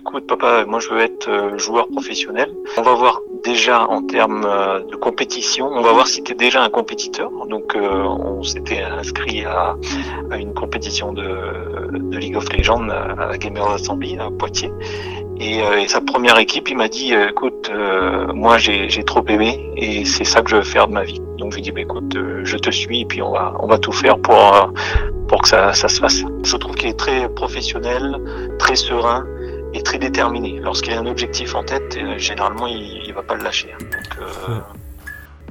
Écoute papa, moi je veux être euh, joueur professionnel. On va voir déjà en termes euh, de compétition, on va voir si tu es déjà un compétiteur. Donc euh, on s'était inscrit à, une compétition de, de, League of Legends à la Gamers Assembly à Poitiers. Et, et, sa première équipe, il m'a dit, écoute, moi j'ai trop aimé et c'est ça que je veux faire de ma vie. Donc je lui ai dit, bah, écoute, je te suis et puis on va, on va tout faire pour, pour que ça, ça se fasse. Je trouve qu'il est très professionnel, très serein est très déterminé. Lorsqu'il a un objectif en tête, euh, généralement, il, il va pas le lâcher. Donc, euh...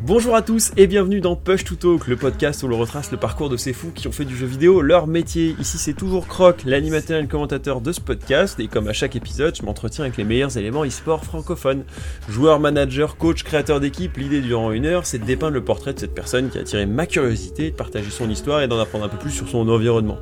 Bonjour à tous et bienvenue dans Push to Talk, le podcast où l'on retrace le parcours de ces fous qui ont fait du jeu vidéo leur métier. Ici c'est toujours Croc, l'animateur et le commentateur de ce podcast, et comme à chaque épisode, je m'entretiens avec les meilleurs éléments e-sport francophones. Joueur, manager, coach, créateur d'équipe, l'idée durant une heure, c'est de dépeindre le portrait de cette personne qui a attiré ma curiosité, de partager son histoire et d'en apprendre un peu plus sur son environnement.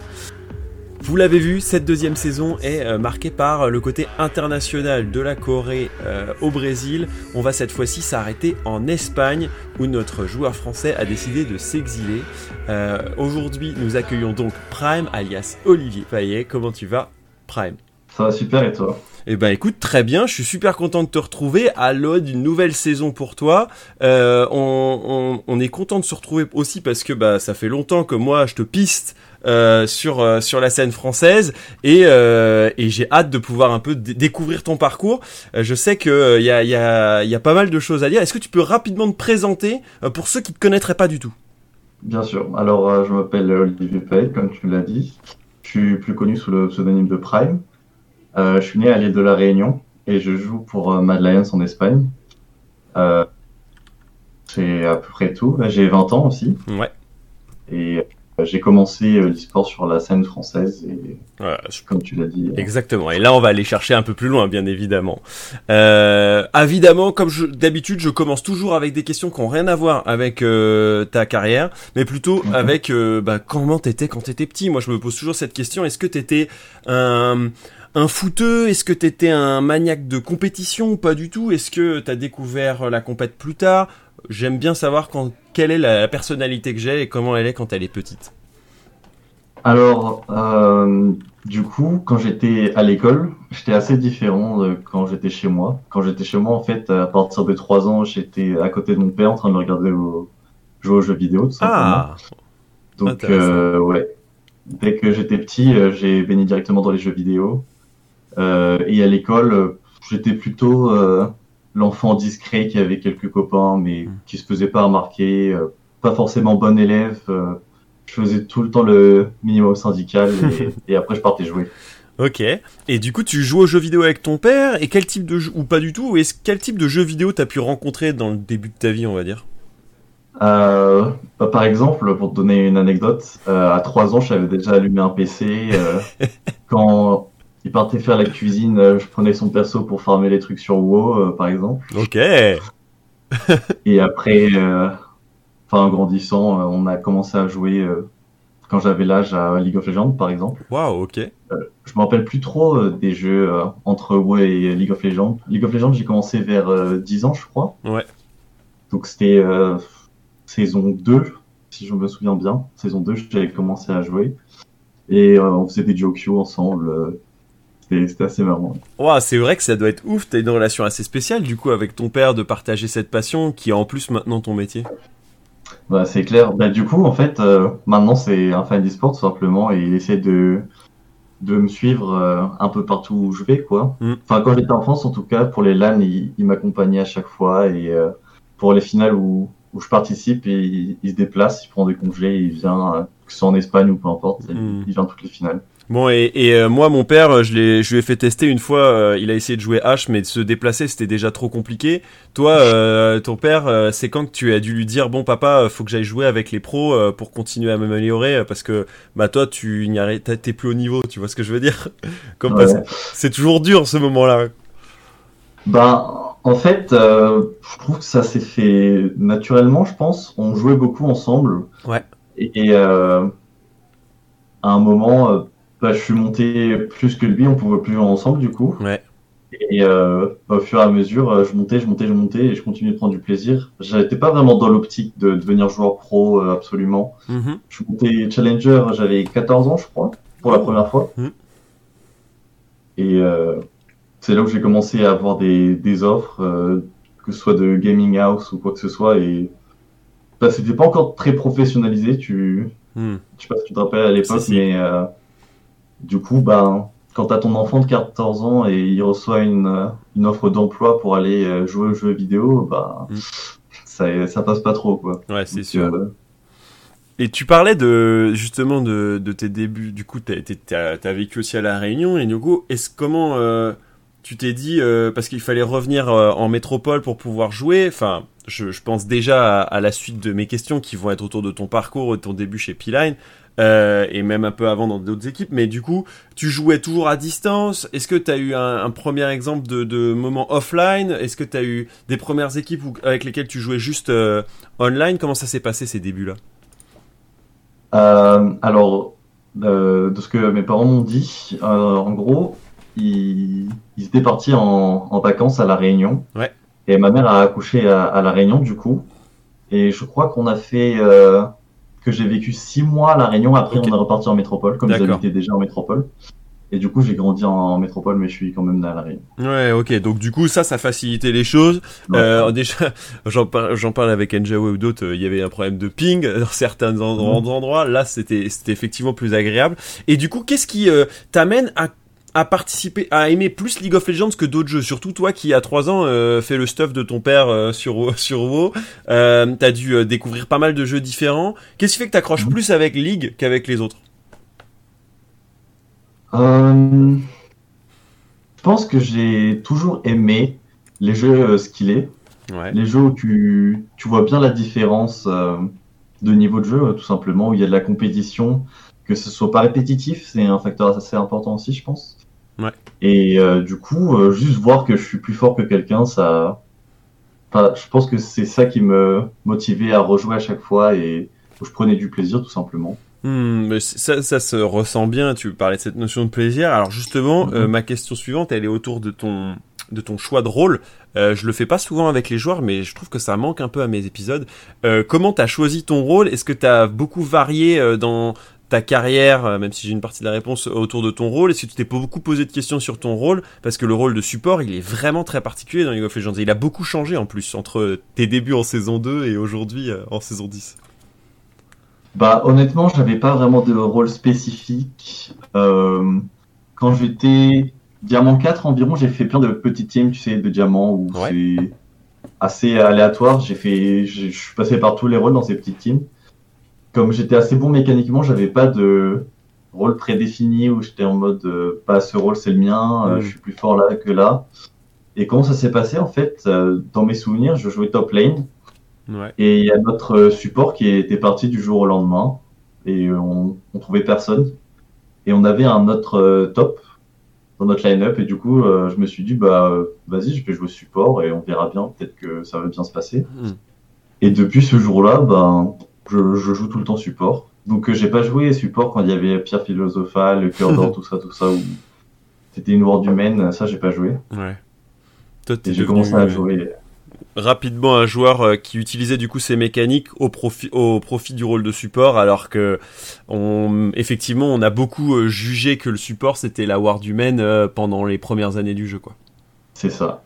Vous l'avez vu, cette deuxième saison est euh, marquée par le côté international de la Corée euh, au Brésil. On va cette fois-ci s'arrêter en Espagne où notre joueur français a décidé de s'exiler. Euh, aujourd'hui, nous accueillons donc Prime alias Olivier Payet. Comment tu vas, Prime? Ça va super et toi? Eh ben écoute, très bien, je suis super content de te retrouver à l'aune d'une nouvelle saison pour toi. Euh, on, on, on, est content de se retrouver aussi parce que bah ça fait longtemps que moi je te piste euh, sur euh, sur la scène française et, euh, et j'ai hâte de pouvoir un peu découvrir ton parcours. je sais que il y a il y a il y a pas mal de choses à dire. Est-ce que tu peux rapidement te présenter pour ceux qui te connaîtraient pas du tout? Bien sûr. Alors je m'appelle Olivier Payet, comme tu l'as dit. Je suis plus connu sous le pseudonyme de Prime. je suis né à l'île de la Réunion et je joue pour Mad Lions en Espagne. c'est à peu près tout. J'ai 20 ans aussi. Ouais. Et j'ai commencé euh, l'e-sport sur la scène française et comme tu l'as dit. Euh, Exactement. Et là, on va aller chercher un peu plus loin, bien évidemment. Euh, évidemment, comme d'habitude, je commence toujours avec des questions qui n'ont rien à voir avec euh, ta carrière, mais plutôt mhm. avec euh, bah, comment t'étais quand t'étais petit. Moi, je me pose toujours cette question. Est-ce que t'étais un un footeux? Est-ce que t'étais un maniaque de compétition ou pas du tout? Est-ce que t'as découvert la compète plus tard? J'aime bien savoir quand, quelle est la personnalité que j'ai et comment elle est quand elle est petite. Alors, euh, du coup, quand j'étais à l'école, j'étais assez différent de quand j'étais chez moi. Quand j'étais chez moi, en fait, à partir de 3 ans, j'étais à côté de mon père en train de regarder jouer aux jeux vidéo, tout simplement. Ah, Donc, euh, ouais. Dès que j'étais petit, euh, j'ai baigné directement dans les jeux vidéo. Euh, et à l'école, j'étais plutôt euh, l'enfant discret qui avait quelques copains, mais hmm. qui se faisait pas remarquer, euh, pas forcément bon élève. Euh, je faisais tout le temps le minimum syndical et, après je partais jouer. Ok. Et du coup, tu joues aux jeux vidéo avec ton père et quel type de jeu ou pas du tout Est-ce quel type de jeux vidéo t'as pu rencontrer dans le début de ta vie, on va dire? Euh, bah, Par exemple, pour te donner une anecdote, euh, à 3 ans, j'avais déjà allumé un PC. Euh, quand il partait faire la cuisine, euh, je prenais son perso pour farmer les trucs sur WoW, euh, par exemple. Ok. et après, euh, enfin, grandissant, on a commencé à jouer quand j'avais l'âge à League of Legends, par exemple. Waouh, ok. je me rappelle plus trop des jeux entre WoW et League of Legends. League of Legends, j'ai commencé vers 10 ans, je crois. Ouais. Donc c'était saison 2, si je me souviens bien. Saison 2, j'avais commencé à jouer. Et on faisait des Jokyo ensemble. C'était assez marrant. Wow, c'est vrai que ça doit être ouf. T'as une relation assez spéciale du coup avec ton père de partager cette passion qui est en plus maintenant ton métier. Bah, c'est clair. Bah, du coup, en fait, euh, maintenant c'est un fan d'e-sport tout simplement et il essaie de de me suivre euh, un peu partout où je vais quoi. Mm. Enfin, quand j'étais en France, en tout cas, pour les LAN, il, m'accompagnait à chaque fois et euh, pour les finales où, où je participe, il, il, se déplace, il prend des congés, il vient, que ce soit en Espagne ou peu importe, mm. il vient toutes les finales. Bon et, et euh, moi mon père je l'ai je lui ai fait tester une fois euh, il a essayé de jouer H mais de se déplacer c'était déjà trop compliqué. Toi euh, ton père c'est quand que tu as dû lui dire bon papa faut que j'aille jouer avec les pros pour continuer à m'améliorer parce que bah toi tu n'y t'es plus au niveau tu vois ce que je veux dire? Comme c'est toujours dur ce moment là ben en fait je trouve que ça s'est fait naturellement je pense. On jouait beaucoup ensemble. Ouais. Et, à un moment bah, je suis monté plus que lui, on pouvait plus jouer ensemble du coup. Ouais. Et euh, au fur et à mesure, euh, je montais, je montais, je montais, et je continuais de prendre du plaisir. J'étais pas vraiment dans l'optique de devenir joueur pro, euh, absolument. Mm-hmm. Je montais challenger, j'avais 14 ans, je crois, pour la oh. première fois. Mm. Et euh, c'est là où j'ai commencé à avoir des, des offres, euh, que ce soit de gaming house ou quoi que ce soit. Et bah, c'était pas encore très professionnalisé. Tu, Hmm. je sais pas si tu te rappelles à l'époque, mais euh, du coup, ben, quand t'as ton enfant de 14 ans et il reçoit une, une offre d'emploi pour aller euh, jouer aux jeux vidéo, bah, Mm. ça, ça passe pas trop, quoi. Ouais, c'est sûr. euh, Et tu parlais de justement de, de tes débuts. Du coup, t'as t'as vécu aussi à la Réunion. Et du coup, est-ce comment euh, tu t'es dit euh, parce qu'il fallait revenir euh, en métropole pour pouvoir jouer. Enfin, je, pense déjà à, la suite de mes questions qui vont être autour de ton parcours, de ton début chez P-Line. euh, et même un peu avant dans d'autres équipes, mais du coup, tu jouais toujours à distance. Est-ce que tu as eu un, premier exemple de, moment offline? Est-ce que tu as eu des premières équipes avec lesquelles tu jouais juste online? Comment ça s'est passé ces débuts-là? Alors, de ce que mes parents m'ont dit, en gros, ils, ils étaient partis en, en vacances à La Réunion. Ouais. Et ma mère a accouché à, à La Réunion, du coup. Et je crois qu'on a fait, euh, que j'ai vécu six mois à La Réunion. Après, Ok. on est reparti en métropole, comme j'habitais déjà en métropole. Et du coup, j'ai grandi en, métropole, mais je suis quand même né à La Réunion. Ouais, ok. Donc du coup, ça, ça facilitait les choses. Euh, déjà, j'en par- parle avec Njawa ou d'autres. euh, Il y avait un problème de ping dans certains Mhm. endroits. Là, c'était c'était effectivement plus agréable. Et du coup, qu'est-ce qui euh, t'amène à à participer, à aimer plus League of Legends que d'autres jeux. Surtout toi qui à 3 ans euh, fait le stuff de ton père euh, sur sur WoW. Euh, T'as dû découvrir pas mal de jeux différents. Qu'est-ce qui fait que t'accroches Mhm. plus avec League qu'avec les autres? Je pense que j'ai toujours aimé les jeux skillés. Ouais. Les jeux où tu, tu vois bien la différence de niveau de jeu, tout simplement, où il y a de la compétition, que ce soit pas répétitif, c'est un facteur assez important aussi, je pense. Ouais. Et euh, du coup, euh, juste voir que je suis plus fort que quelqu'un, ça. Enfin, je pense que c'est ça qui me motivait à rejouer à chaque fois et où je prenais du plaisir, tout simplement. Hmm, mais ça, ça se ressent bien. Tu parlais de cette notion de plaisir. Alors justement, Mhm. euh, ma question suivante, elle est autour de ton de ton choix de rôle. Euh, je le fais pas souvent avec les joueurs, mais je trouve que ça manque un peu à mes épisodes. Euh, comment t'as choisi ton rôle? Est-ce que t'as beaucoup varié dans ta carrière, euh, même si j'ai une partie de la réponse autour de ton rôle Est-ce que tu t'es beaucoup posé de questions sur ton rôle? Parce que le rôle de support, il est vraiment très particulier dans League of Legends. Et il a beaucoup changé en plus entre tes débuts en saison 2 et aujourd'hui euh, en saison 10. Bah honnêtement, j'avais pas vraiment de rôle spécifique. Euh, quand j'étais diamant 4 environ, j'ai fait plein de petites teams, tu sais, de diamants où Ouais. c'est assez aléatoire. J'ai fait, je je suis passé par tous les rôles dans ces petites teams. Comme j'étais assez bon mécaniquement, j'avais pas de rôle prédéfini où j'étais en mode euh, pas ce rôle c'est le mien, euh, Mm. je suis plus fort là que là. Et comment ça s'est passé en fait euh, Dans mes souvenirs, je jouais top lane. Ouais. Et il y a notre support qui était parti du jour au lendemain. Et on, on trouvait personne. Et on avait un autre top dans notre line-up. Et du coup, je me suis dit, bah, vas-y, je vais jouer support et on verra bien. Peut-être que ça va bien se passer. Hmm. Et depuis ce jour-là, ben, je, je joue tout le temps support. Donc, euh, j'ai pas joué support quand il y avait Pierre Philosophal, le cœur d'or, tout ça, tout ça. Où c'était une world humaine. Ça, j'ai pas joué. Ouais. Toi, t'es Et j'ai commencé à euh, jouer. rapidement un joueur euh, qui utilisait du coup ses mécaniques au profit au profit du rôle de support alors que on effectivement on a beaucoup jugé que le support c'était la ward humaine pendant les premières années du jeu quoi. C'est ça.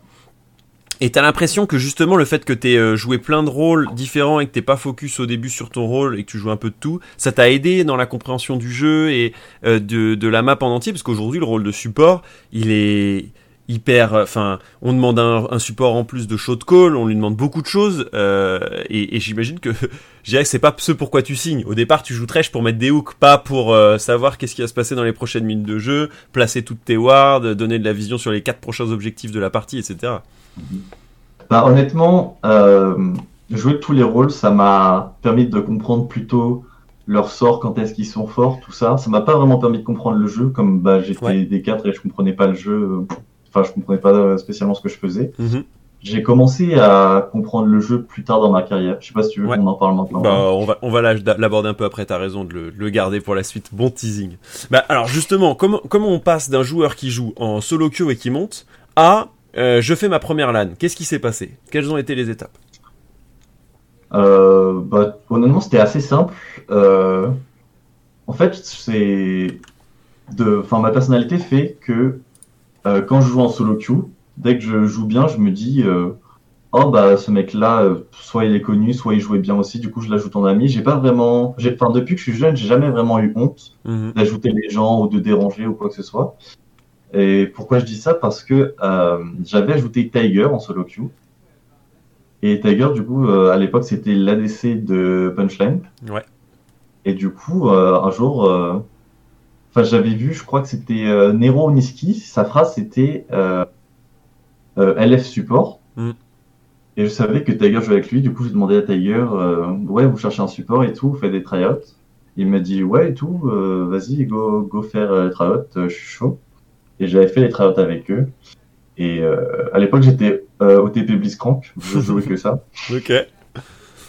Et t'as l'impression que justement le fait que t'aies euh, joué plein de rôles différents et que t'es pas focus au début sur ton rôle et que tu joues un peu de tout, ça t'a aidé dans la compréhension du jeu et euh, de, de la map en entier? Parce qu'aujourd'hui le rôle de support il est hyper enfin on demande un, support en plus de shot call on lui demande beaucoup de choses euh, et, j'imagine que je dirais que c'est pas ce pourquoi tu signes. Au départ tu joues trèche pour mettre des hooks pas pour euh, savoir qu'est-ce qui va se passer dans les prochaines minutes de jeu placer toutes tes wards donner de la vision sur les quatre prochains objectifs de la partie etc Bah, honnêtement, euh, jouer tous les rôles, ça m'a permis de comprendre plutôt leur sort, quand est-ce qu'ils sont forts, tout ça. Ça m'a pas vraiment permis de comprendre le jeu, comme bah, j'étais Ouais. des 4 et je comprenais pas le jeu. Enfin, je comprenais pas euh, spécialement ce que je faisais. Mhm. J'ai commencé à comprendre le jeu plus tard dans ma carrière. Je sais pas si tu veux Ouais. qu'on en parle maintenant. Bah, on va, on va l'aborder un peu après, t'as raison de le, le garder pour la suite. Bon teasing. Bah, alors, justement, comment, comment on passe d'un joueur qui joue en solo queue et qui monte à euh, je fais ma première LAN Qu'est-ce qui s'est passé? Quelles ont été les étapes? Euh, bah, honnêtement, c'était assez simple. Euh, en fait, c'est de, enfin, ma personnalité fait que quand je joue en solo queue, dès que je joue bien, je me dis oh bah ce mec-là, soit il est connu, soit il jouait bien aussi. Du coup, je l'ajoute en ami. J'ai pas vraiment, enfin depuis que je suis jeune, j'ai jamais vraiment eu honte Mhm. d'ajouter les gens ou de déranger ou quoi que ce soit. Et pourquoi je dis ça? Parce que euh, j'avais ajouté Tiger en solo queue. Et Tiger, du coup, euh, à l'époque, c'était l'ADC de Punchline. Ouais. Et du coup, euh, un jour, enfin, j'avais vu, je crois que c'était Nero Niski. Sa phrase, c'était LF support. Mm. Et je savais que Tiger jouait avec lui. Du coup, j'ai demandé à Tiger, ouais, vous cherchez un support et tout, vous faites des tryouts. Il m'a dit, ouais, et tout, vas-y, go, go faire les tryouts, je suis chaud. Et j'avais fait les tryouts avec eux. Et euh, à l'époque, j'étais euh, au TP Blitzcrank, je jouais que ça. Ok.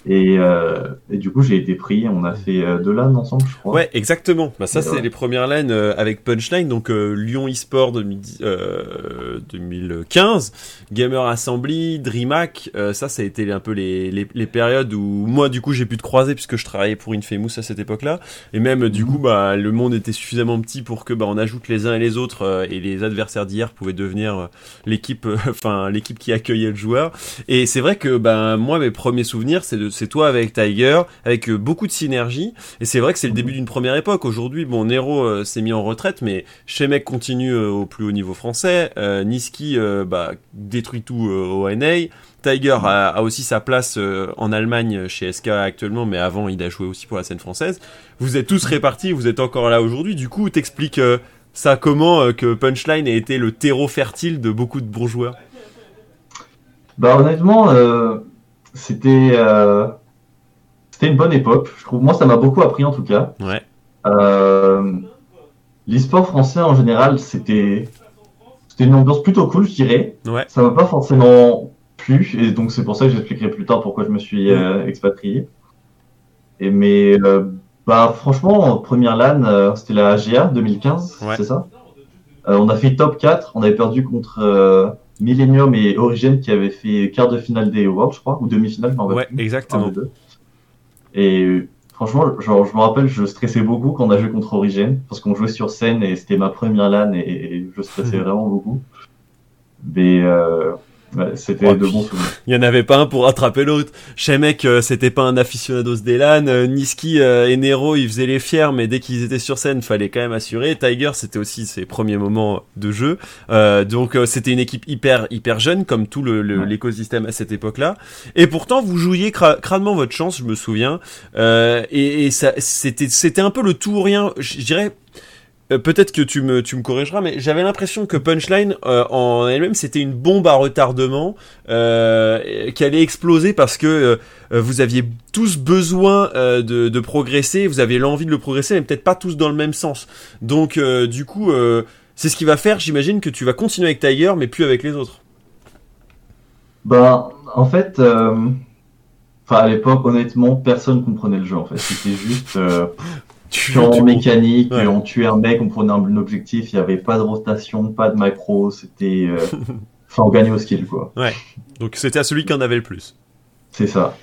Et, euh, et du coup, j'ai été pris. On a fait euh, deux LAN ensemble, je crois. Ouais, exactement. Bah, ça, c'est les premières LAN euh, avec Punchline, donc euh, Lyon eSport 2010, euh, 2015, Gamer Assembly, DreamHack. euh, ça, ça a été un peu les, les, les périodes où moi, du coup, j'ai pu te croiser puisque je travaillais pour Infamous à cette époque-là. Et même, du coup, bah, le monde était suffisamment petit pour que bah, on ajoute les uns et les autres euh, et les adversaires d'hier pouvaient devenir l'équipe, enfin l'équipe qui accueillait le joueur. Et c'est vrai que ben moi, mes premiers souvenirs, c'est de c'est toi avec Tiger, avec euh, beaucoup de synergie. Et c'est vrai que c'est le début d'une première époque. Aujourd'hui, bon, Nero euh, s'est mis en retraite, mais Shemek continue euh, au plus haut niveau français. Niski bah, détruit tout au NA. Tiger a, a aussi sa place euh, en Allemagne chez SK actuellement, mais avant il a joué aussi pour la scène française. Vous êtes tous répartis, vous êtes encore là aujourd'hui. Du coup, t'expliques euh, ça comment euh, que Punchline a été le terreau fertile de beaucoup de bons joueurs. Bah honnêtement, c'était euh, c'était une bonne époque. Je trouve, moi, ça m'a beaucoup appris en tout cas. Ouais. Euh, L'e-sport français en général, c'était c'était une ambiance plutôt cool, je dirais. Ouais. Ça m'a pas forcément plu, et donc c'est pour ça que j'expliquerai plus tard pourquoi je me suis euh, expatrié. Et mais euh, bah franchement, en première LAN, euh, c'était la GA 2015, Ouais. c'est ça? On a fait top 4, on avait perdu contre euh, Millennium et Origin qui avaient fait quart de finale des Worlds, je crois, ou demi-finale, je Ouais, exactement. Et euh, franchement, genre, je me rappelle, je stressais beaucoup quand on a joué contre Origin, parce qu'on jouait sur scène et c'était ma première LAN et, et je stressais vraiment beaucoup. Mais euh, ouais, c'était Oh, de bons souvenirs. Il y en avait pas un pour rattraper l'autre. Shemek, euh, c'était pas un aficionados des LAN. Euh, Niski euh, et Nero, ils faisaient les fiers, mais dès qu'ils étaient sur scène, fallait quand même assurer. Tiger, c'était aussi ses premiers moments de jeu. Euh, donc euh, c'était une équipe hyper hyper jeune, comme tout le- le- Ouais. l'écosystème à cette époque-là. Et pourtant, vous jouiez cra- crânement votre chance, je me souviens. Euh, et, et ça, c'était c'était un peu le tout ou rien. Je dirais. Euh, Peut-être que tu me, tu me corrigeras, mais j'avais l'impression que Punchline euh, en elle-même c'était une bombe à retardement euh, qui allait exploser parce que vous aviez tous besoin de, progresser, vous aviez l'envie de le progresser, mais peut-être pas tous dans le même sens. Donc du coup, c'est ce qui va faire, j'imagine, que tu vas continuer avec Tiger, mais plus avec les autres. Ben, en fait, enfin à l'époque, honnêtement, personne comprenait le jeu. En fait, c'était juste Tu, purement tu- mécanique. Ouais. On tuait un mec, on prenait un objectif. Il y avait pas de rotation, pas de macro. C'était, euh, enfin, on gagnait au skill quoi. Donc c'était à celui qui en avait le plus. C'est ça.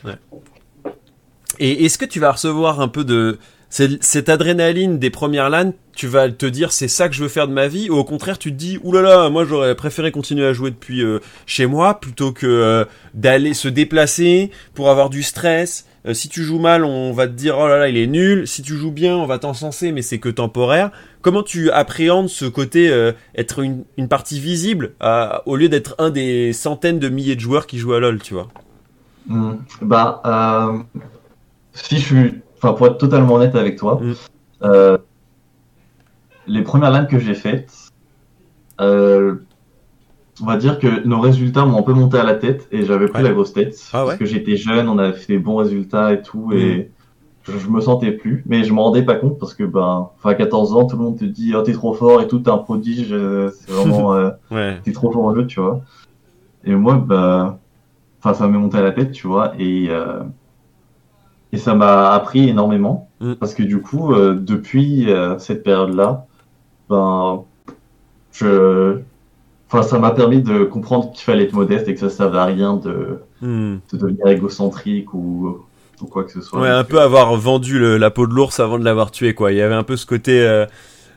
Et est-ce que tu vas recevoir un peu de cette adrénaline des premières LAN Tu vas te dire c'est ça que je veux faire de ma vie, ou au contraire tu te dis oulala, moi j'aurais préféré continuer à jouer depuis euh, chez moi plutôt que euh, d'aller se déplacer pour avoir du stress. Euh, si tu joues mal, on va te dire oh là là il est nul. Si tu joues bien, on va t'encenser, mais c'est que temporaire. Comment tu appréhendes ce côté euh, être une, une partie visible à- au lieu d'être un des centaines de milliers de joueurs qui jouent à LoL, tu vois? Hmm. Bah, euh, si je suis, enfin, pour être totalement honnête avec toi, Mm. euh, les premières LAN que j'ai faites, on va dire que nos résultats m'ont un peu monté à la tête et j'avais pris Ouais. la grosse tête Ah ouais parce que j'étais jeune, on avait fait des bons résultats et tout et je, je me sentais plus, mais je m'en rendais pas compte parce que ben, enfin, à 14 ans, tout le monde te dit oh t'es trop fort et tout, t'es un prodige, euh, c'est vraiment euh, Ouais. t'es trop fort au jeu, tu vois. Et moi, bah, enfin, ça m'est monté à la tête, tu vois, et, euh, et ça m'a appris énormément. Mm. Parce que du coup, euh, depuis euh, cette période-là, ben, je, enfin, ça m'a permis de comprendre qu'il fallait être modeste et que ça servait à rien de, Hmm. de devenir égocentrique ou, ou quoi que ce soit. Ouais, un peu avoir vendu le- la peau de l'ours avant de l'avoir tué, quoi. Il y avait un peu ce côté, euh,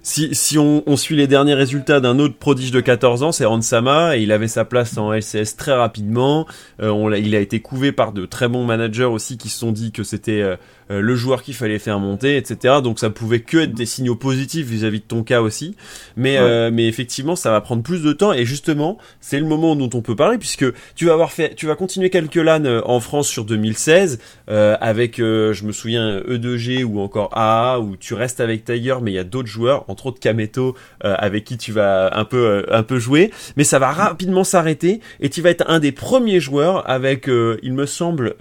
si, si on, on, suit les derniers résultats d'un autre prodige de 14 ans, c'est Ransama, et il avait sa place en LCS très rapidement. Euh, on il a été couvé par de très bons managers aussi qui se sont dit que c'était euh, euh, le joueur qu'il fallait faire monter, etc. Donc ça pouvait que être des signaux positifs vis-à-vis de ton cas aussi. Mais, euh, mais effectivement, ça va prendre plus de temps, et justement, c'est le moment dont on peut parler, puisque tu vas avoir fait, tu vas continuer quelques LAN en France sur 2016, avec, je me souviens, E2G ou encore AA, où tu restes avec Tiger, mais il y a d'autres joueurs entre autres Kameto, euh, avec qui tu vas un peu, euh, un peu jouer. Mais ça va rapidement s'arrêter et tu vas être un des premiers joueurs avec, euh, il me semble,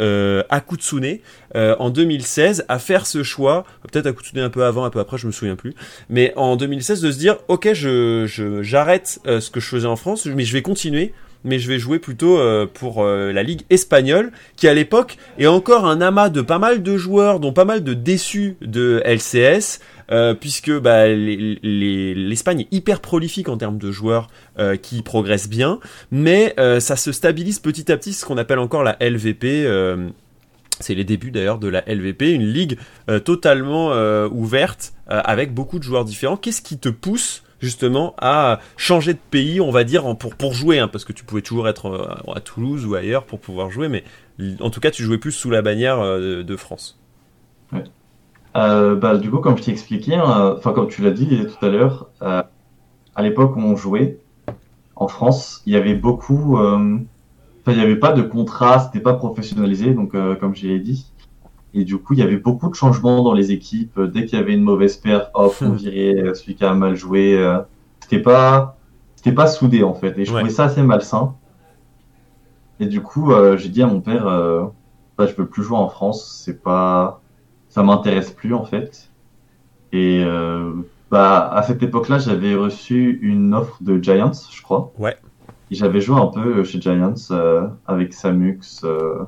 Akutsune en 2016 à faire ce choix. Peut-être Akutsune un peu avant, un peu après, je me souviens plus. Mais en 2016 de se dire, ok, je, j'arrête ce que je faisais en France, mais je vais continuer mais je vais jouer plutôt pour la ligue espagnole, qui à l'époque est encore un amas de pas mal de joueurs, dont pas mal de déçus de LCS, euh, puisque bah, l'Espagne est hyper prolifique en termes de joueurs euh, qui progressent bien, mais euh, ça se stabilise petit à petit, ce qu'on appelle encore la LVP. C'est les débuts d'ailleurs de la LVP, une ligue totalement ouverte avec beaucoup de joueurs différents. Qu'est-ce qui te pousse justement à changer de pays, on va dire, pour, jouer, hein, parce que tu pouvais toujours être à Toulouse ou ailleurs pour pouvoir jouer, mais en tout cas tu jouais plus sous la bannière de, France. Euh, bah, du coup, comme je t'ai expliqué, hein, enfin comme tu l'as dit tout à l'heure, euh, à l'époque où on jouait en France, il y avait beaucoup, euh, il n'y avait pas de contrat, c'était pas professionnalisé, donc euh, comme je l'ai dit, et du coup il y avait beaucoup de changements dans les équipes. Dès qu'il y avait une mauvaise perf, hop, on virait celui qui a mal joué. c'était pas, c'était pas soudé en fait, et je trouvais ça assez malsain. Et du coup, j'ai dit à mon père, bah, je peux plus jouer en France, c'est pas ça m'intéresse plus en fait. Et euh, bah à cette époque-là, j'avais reçu une offre de Giants, je crois. Ouais. J'avais joué un peu chez Giants euh, avec Samux. Euh,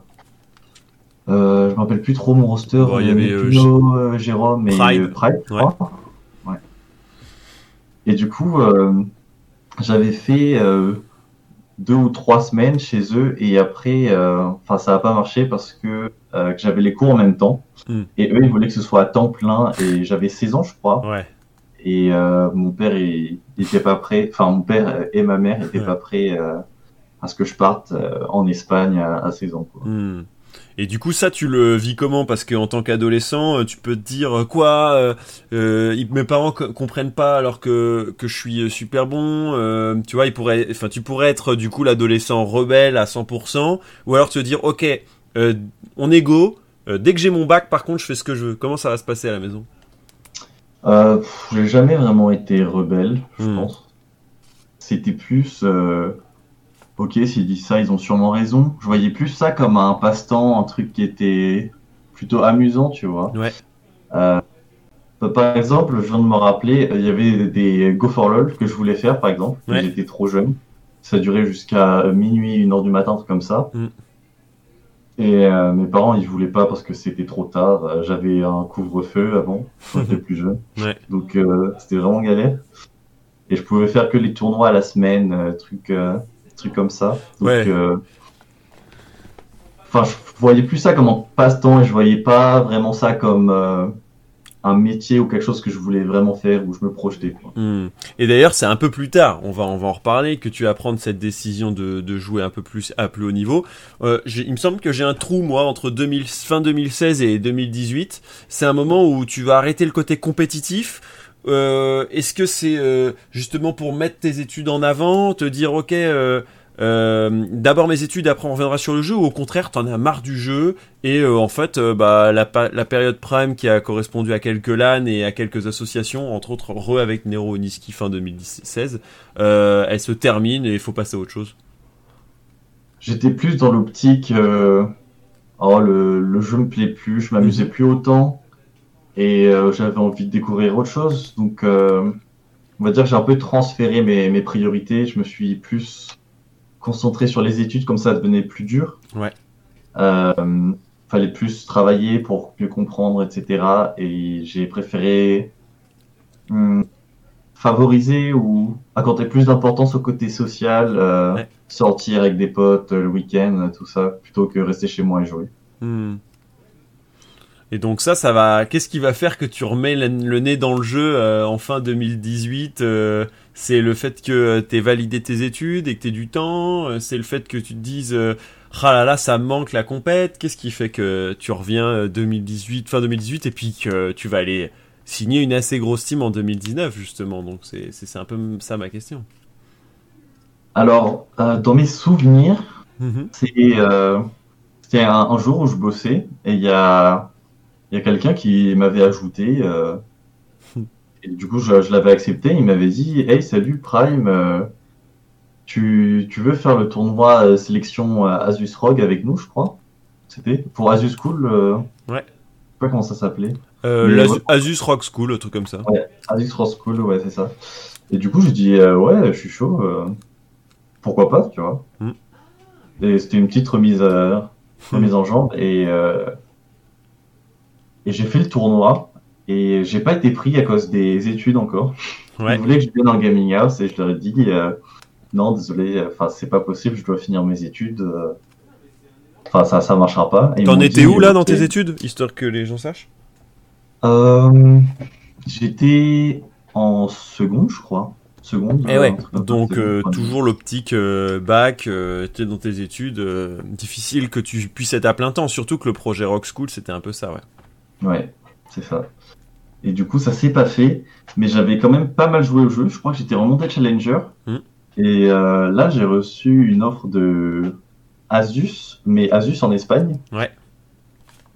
euh, je me rappelle plus trop mon roster. il y avait Pino, Jérôme et Pride, ouais. ouais. Et du coup, j'avais fait deux ou trois semaines chez eux et après, enfin ça n'a pas marché parce que que j'avais les cours en même temps. Hmm. Et eux, ils voulaient que ce soit à temps plein. Et j'avais 16 ans, je crois. Ouais. Et euh, mon père, n'était pas prêt. Enfin, mon père et ma mère n'étaient pas prêts euh, à ce que je parte euh, en Espagne à, à 16 ans. Quoi. Hmm. Et du coup, ça, tu le vis comment? Parce qu'en tant qu'adolescent, tu peux te dire quoi euh, Mes parents comprennent pas alors que que je suis super bon. Euh, tu vois, ils pourraient, enfin, tu pourrais être du coup l'adolescent rebelle à 100%, ou alors te dire, ok, on est go. Dès que j'ai mon bac, par contre, je fais ce que je veux. Comment ça va se passer à la maison? Euh, J'ai jamais vraiment été rebelle, je hmm. pense. C'était plus, ok, s'ils disent ça, ils ont sûrement raison. Je voyais plus ça comme un passe-temps, un truc qui était plutôt amusant, tu vois. Ouais. par exemple, je viens de me rappeler, il y avait des Go for LOL que je voulais faire, par exemple. J'étais trop jeune. Ça durait jusqu'à minuit, une heure du matin, un truc comme ça. Hmm. Et euh, mes parents, ils voulaient pas parce que c'était trop tard. Euh, j'avais un couvre-feu avant, quand j'étais plus jeune. Ouais. Donc euh, c'était vraiment galère. Et je pouvais faire que les tournois à la semaine, trucs, trucs comme ça. Donc, ouais. Enfin, je voyais plus ça comme un passe-temps et je voyais pas vraiment ça comme un métier ou quelque chose que je voulais vraiment faire où je me projetais. Quoi. Hmm. Et d'ailleurs, c'est un peu plus tard, on va, on va en reparler, que tu vas prendre cette décision de, de jouer un peu plus à plus haut niveau. Euh, il me semble que j'ai un trou, moi, entre 2000, fin 2016 et 2018. C'est un moment où tu vas arrêter le côté compétitif. Euh, Est-ce que c'est euh, justement pour mettre tes études en avant, te dire, ok... Euh, d'abord mes études, après on reviendra sur le jeu, ou au contraire t'en as marre du jeu et euh, en fait euh, bah, la, période prime qui a correspondu à quelques LAN et à quelques associations, entre autres Re avec Nero Niski fin 2016, elle se termine et il faut passer à autre chose. J'étais plus dans l'optique, oh le, le, jeu me plaît plus, je m'amusais plus autant et j'avais envie de découvrir autre chose, donc on va dire que j'ai un peu transféré mes priorités, je me suis plus concentré sur les études, comme ça devenait plus dur. Ouais. Euh, fallait plus travailler pour mieux comprendre, etc. Et j'ai préféré hum, favoriser ou accorder plus d'importance au côté social, euh, sortir avec des potes le week-end, tout ça, plutôt que rester chez moi et jouer. Hmm. Et donc ça, ça va. Qu'est-ce qui va faire que tu remets le, nez dans le jeu euh, en fin 2018 euh, C'est le fait que tu validé tes études et que tu du temps. euh, C'est le fait que tu te dises, euh, ah là là, ça me manque la compète. Qu'est-ce qui fait que tu reviens euh, 2018, fin 2018, et puis que tu vas aller signer une assez grosse team en 2019 justement. Donc c'est un peu ça ma question. Alors, euh, dans mes souvenirs, Mhm. c'est euh, un, un jour où je bossais et il y a, y a quelqu'un qui m'avait ajouté. euh, et du coup, je, je l'avais accepté. Il m'avait dit Hey, salut Prime, euh, tu, tu veux faire le tournoi euh, sélection euh, Asus Rogue avec nous, je crois? C'était pour Asus Cool Ouais. Je sais pas comment ça s'appelait. Ouais. Asus Rock School, un truc comme ça. Asus Rogue Cool, ouais, c'est ça. Et du coup, je dis Ouais, je suis chaud. pourquoi pas, tu vois Mm. Et c'était une petite remise, à- remise en jambe. Et, et j'ai fait le tournoi. Et j'ai pas été pris à cause des études encore. Ouais. Ils voulaient que je vienne en gaming house et je leur ai dit euh, non, désolé, enfin c'est pas possible, je dois finir mes études. euh. Enfin ça ça marchera pas. T'en étais où là dans ok. tes études, histoire que les gens sachent? Euh, J'étais en seconde, je crois. Seconde. Eh euh, ouais, donc euh, toujours l'optique euh, bac, euh, t'es dans tes études, euh, difficile que tu puisses être à plein temps, surtout que le projet Rock School c'était un peu ça, ouais. Ouais, c'est ça. Et du coup, ça s'est pas fait, mais j'avais quand même pas mal joué au jeu. Je crois que j'étais remonté Challenger. Hmm. Et euh, là, j'ai reçu une offre de Asus, mais Asus en Espagne. Ouais.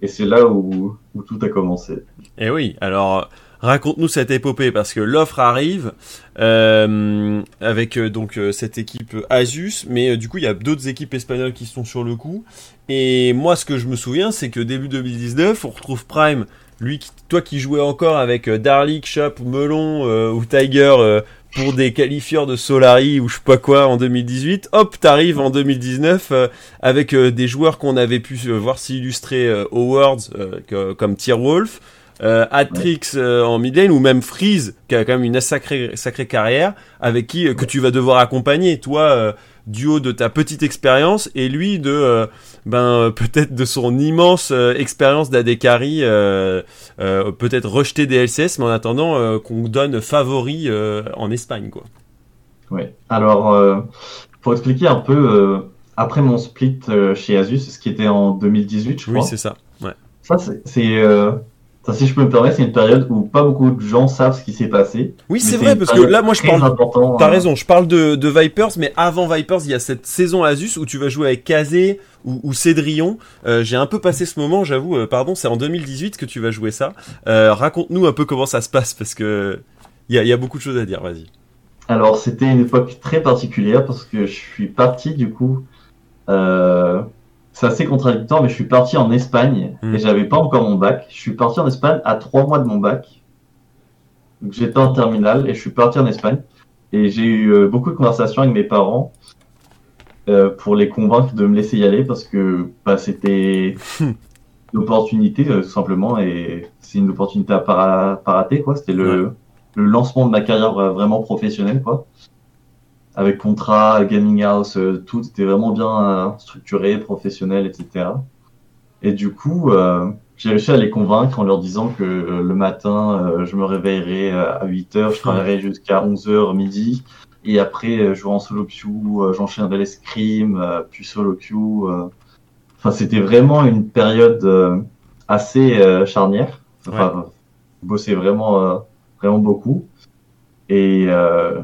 Et c'est là où, où tout a commencé. Eh oui, alors raconte-nous cette épopée parce que l'offre arrive euh, avec euh, donc euh, cette équipe Asus, mais du coup il y a d'autres équipes espagnoles qui sont sur le coup. Et moi ce que je me souviens c'est que début 2019 on retrouve Prime, lui qui- toi qui jouais encore avec euh, Darlik, Shop, Melon euh, ou Tiger euh, pour des qualifieurs de Solari ou je sais pas quoi en 2018. Hop, t'arrives en 2019 euh, avec des joueurs qu'on avait pu voir s'illustrer au Worlds euh, que- comme Tierwolf euh, Atrix euh, en mid lane ou même Freeze qui a quand même une sacrée sacrée carrière avec qui euh, que tu vas devoir accompagner toi euh, du haut de ta petite expérience et lui de ben peut-être de son immense expérience d'AD carry peut-être rejeter des LCS mais en attendant qu'on donne favori en Espagne quoi. Ouais. Alors, pour expliquer un peu, après mon split chez Asus, ce qui était en 2018, je Oui, crois. c'est ça. Ouais. ça, c'est, ça, si je peux me permettre, c'est une période où pas beaucoup de gens savent ce qui s'est passé. Oui, c'est vrai parce que là moi je parle T'as hein. raison, je parle de, de Vipers, mais avant Vipers, il y a cette saison Asus où tu vas jouer avec Kazé ou, ou Cédrillon. Euh, J'ai un peu passé ce moment, j'avoue, euh, pardon, c'est en 2018 que tu vas jouer ça. Euh, Raconte-nous un peu comment ça se passe, parce que il y a, il y a beaucoup de choses à dire, vas-y. Alors, c'était une époque très particulière parce que je suis parti, du coup, euh, c'est assez contradictoire, mais je suis parti en Espagne et j'avais pas encore mon bac. Je suis parti en Espagne à trois mois de mon bac. Donc, j'étais en terminale et je suis parti en Espagne et j'ai eu euh, beaucoup de conversations avec mes parents euh, pour les convaincre de me laisser y aller parce que bah, c'était une opportunité, euh, tout simplement, et c'est une opportunité à pas, pas rater, quoi. C'était le, le lancement de ma carrière euh, vraiment professionnelle, quoi. Avec contrat, gaming house, euh, tout était vraiment bien euh, structuré, professionnel, etc. Et du coup, euh, j'ai réussi à les convaincre en leur disant que le matin, je me réveillerais euh, à 8 heures, je travaillerais jusqu'à 11 heures midi, et après, je jouerais en solo queue, j'enchaînerais les scrims, euh, puis solo queue. euh. Enfin, c'était vraiment une période euh, assez euh, charnière. Enfin, bossais vraiment, euh, vraiment beaucoup. Et euh,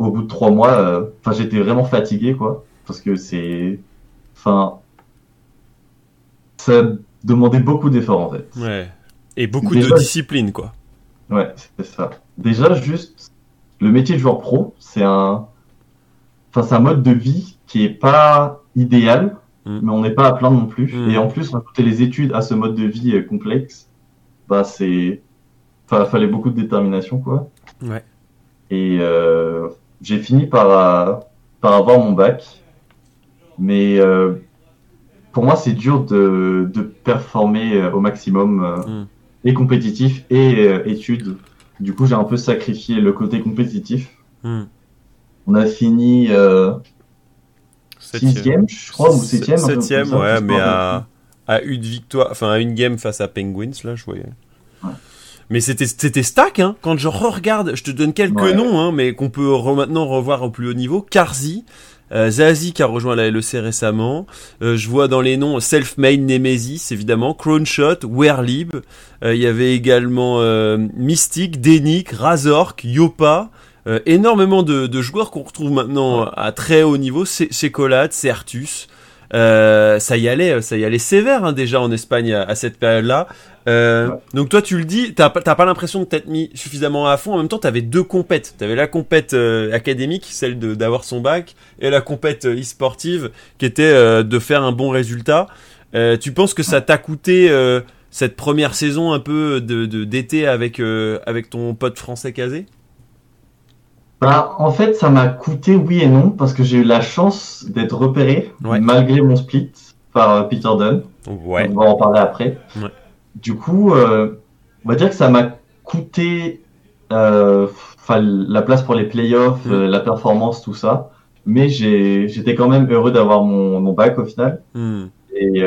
au bout de trois mois, euh, enfin, j'étais vraiment fatigué, quoi, parce que c'est, enfin, ça demandait beaucoup d'efforts en fait. Ouais. Et beaucoup Déjà- de discipline, quoi. Ouais, c'est ça. Déjà, juste, le métier de joueur pro, c'est un, enfin, c'est un mode de vie qui est pas idéal, Mm. mais on n'est pas à plaindre non plus. Mm. Et en plus, rajouter les études à ce mode de vie euh, complexe, bah, c'est, enfin, fallait beaucoup de détermination, quoi. Ouais. Et euh, j'ai fini par, euh, par avoir mon bac, mais euh, pour moi, c'est dur de, de performer euh, au maximum. euh, Mm. et compétitif et euh, études. Du coup, j'ai un peu sacrifié le côté compétitif. Hmm. On a fini euh, Septième. sixième, je crois, ou septième. un peu Septième, comme ça, ouais, je mais à une victoire, enfin à une game face à Penguins, là, je voyais. Mais c'était c'était stack, hein. Quand je re-regarde, je te donne quelques noms, hein, mais qu'on peut maintenant revoir au plus haut niveau. Karzi, euh, Zazie qui a rejoint la LEC récemment. Euh, je vois dans les noms Self-Made Nemesis, évidemment, Crownshot, Werlib. Euh, il y avait également euh, Mystic, Denik, Razork, Yopa. énormément de, de joueurs qu'on retrouve maintenant à très haut niveau. C'est Colade, Certus. Euh, ça y allait, ça y allait sévère hein, déjà en Espagne à, cette période-là. Euh, Donc toi tu le dis, t'as pas l'impression de t'être mis suffisamment à fond. En même temps, t'avais deux compètes. T'avais la compète euh, académique, celle d'avoir son bac, et la compète euh, e-sportive, qui était euh, de faire un bon résultat. tu penses que ça t'a coûté cette première saison un peu de d'été avec avec ton pote français casé bah, en fait, ça m'a coûté oui et non, parce que j'ai eu la chance d'être repéré, malgré mon split, par euh, Peter Dunn. Ouais. On va en parler après. Du coup, euh, on va dire que ça m'a coûté euh, la place pour les playoffs, mm. la performance, tout ça. Mais j'étais quand même heureux d'avoir mon, mon bac au final. Mm. Et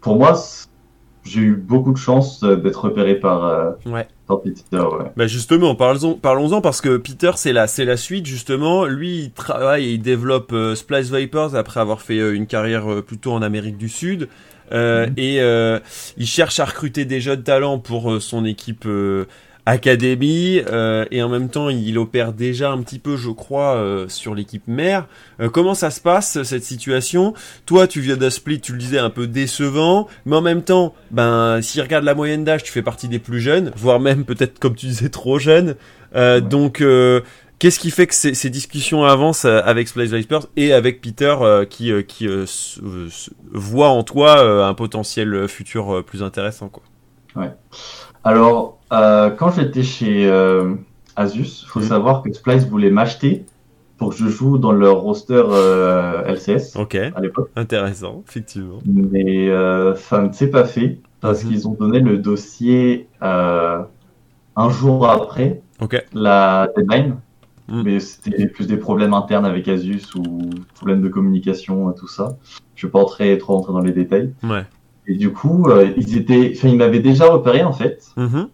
pour moi, j'ai eu beaucoup de chance d'être repéré par, ouais. Bah justement, parlons-en parlons parce que Peter, c'est la, c'est la suite justement. Lui, il travaille et il développe euh, Splice Vipers après avoir fait euh, une carrière euh, plutôt en Amérique du Sud. Mm-hmm. Et il cherche à recruter des jeunes talents pour son équipe académie euh, et en même temps il opère déjà un petit peu je crois euh, sur l'équipe mère euh, comment ça se passe cette situation? Toi tu viens d'un split tu le disais un peu décevant mais en même temps ben si regarde la moyenne d'âge tu fais partie des plus jeunes voire même peut-être comme tu disais trop jeune donc Qu'est-ce qui fait que ces, discussions avancent avec Splice Vipers et avec Peter qui, qui voit en toi un potentiel futur plus intéressant quoi? Ouais. Alors, euh, quand j'étais chez euh, Asus, il faut mhm. savoir que Splice voulait m'acheter pour que je joue dans leur roster euh, LCS Ok. à l'époque. Intéressant, effectivement. Mais euh, ça ne s'est pas fait parce mhm. qu'ils ont donné le dossier euh, un jour après la deadline. Mhm. Mais c'était plus des problèmes internes avec Asus ou problèmes de communication et tout ça. Je vais pas entrer, trop rentrer dans les détails. Ouais. Et du coup, euh, ils étaient, enfin, ils m'avaient déjà repéré en fait. Mm-hmm.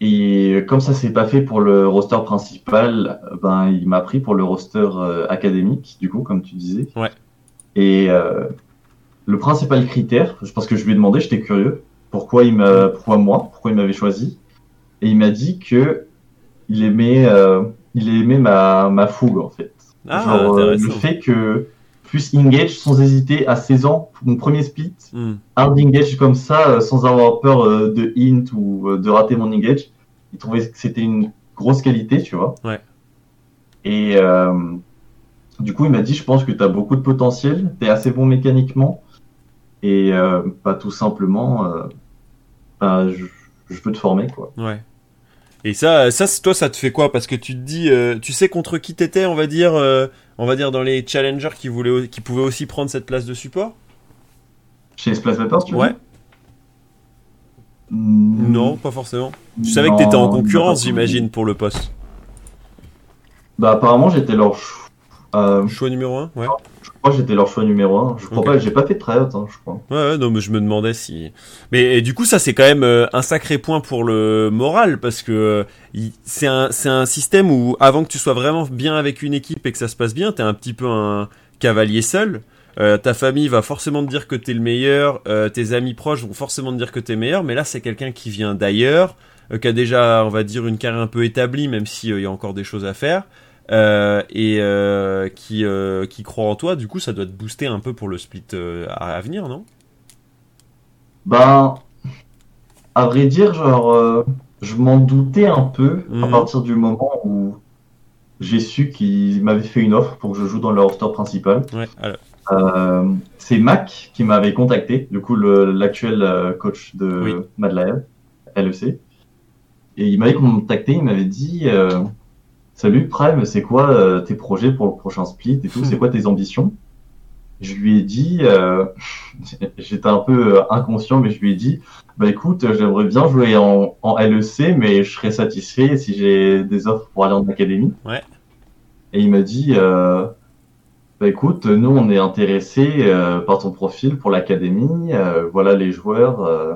Et comme ça s'est pas fait pour le roster principal, ben il m'a pris pour le roster euh, académique, du coup, comme tu disais. Ouais. Et euh, le principal critère, parce que je lui ai demandé, j'étais curieux, pourquoi il m'a, pourquoi moi, pourquoi il m'avait choisi, et il m'a dit que il aimait, il aimait ma ma fougue en fait. Ah, Genre, le fait que plus engage sans hésiter à 16 ans pour mon premier split. Hmm. Hard engage comme ça, euh, sans avoir peur euh, de int ou euh, de rater mon engage. Il trouvait que c'était une grosse qualité, tu vois. Ouais. Et du coup, il m'a dit, je pense que tu as beaucoup de potentiel, tu es assez bon mécaniquement. Et pas tout simplement, bah, je, je peux te former, quoi. Ouais. Et ça, ça, toi, ça te fait quoi? Parce que tu te dis, euh, tu sais contre qui t'étais, on va dire, euh, on va dire dans les challengers qui voulaient, qui pouvaient aussi prendre cette place de support? Chez Splash Vapors, tu vois Ouais. Non, pas forcément. Tu savais que t'étais en concurrence, j'imagine, pour le poste. Bah apparemment, j'étais leur euh, choix numéro 1, ouais. Crois que j'étais leur choix numéro 1. Je crois pas, j'ai pas fait de tryout, hein, je crois. Ouais, ouais, non, mais je me demandais si. Mais du coup, ça c'est quand même euh, un sacré point pour le moral parce que c'est un c'est un système où avant que tu sois vraiment bien avec une équipe et que ça se passe bien, t'es un petit peu un cavalier seul. Euh, ta famille va forcément te dire que t'es le meilleur, euh, tes amis proches vont forcément te dire que t'es meilleur, mais là c'est quelqu'un qui vient d'ailleurs, qui a déjà, on va dire, une carrière un peu établie, même s'il y a encore des choses à faire. Euh, et euh, qui, euh, qui croit en toi, du coup, ça doit te booster un peu pour le split à, venir, non? Ben, à vrai dire, genre, je m'en doutais un peu à mhm. partir du moment où j'ai su qu'ils m'avaient fait une offre pour que je joue dans leur store principal. Ouais, c'est Mac qui m'avait contacté, du coup, l'actuel coach de oui. Mad LEC. Et il m'avait contacté, il m'avait dit Salut Prime, c'est quoi euh, tes projets pour le prochain split et tout? C'est hmm. quoi tes ambitions? Je lui ai dit, euh, j'étais un peu euh, inconscient, mais je lui ai dit, bah écoute, j'aimerais bien jouer en, en, LEC, mais je serais satisfait si j'ai des offres pour aller en académie. Ouais. Et il m'a dit, bah écoute, nous on est intéressé euh, par ton profil pour l'académie, euh, voilà les joueurs, euh,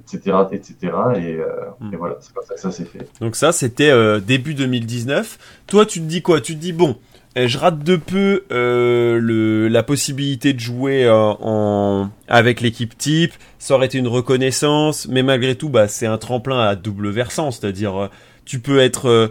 etc., etc. Et, euh, Hmm. et voilà, c'est comme ça que ça s'est fait. Donc ça, c'était euh, début 2019. Toi, tu te dis quoi? Tu te dis bon, eh, je rate de peu euh, le, la possibilité de jouer en avec l'équipe type. Ça aurait été une reconnaissance, mais malgré tout, bah c'est un tremplin à double versant, c'est-à-dire tu peux être,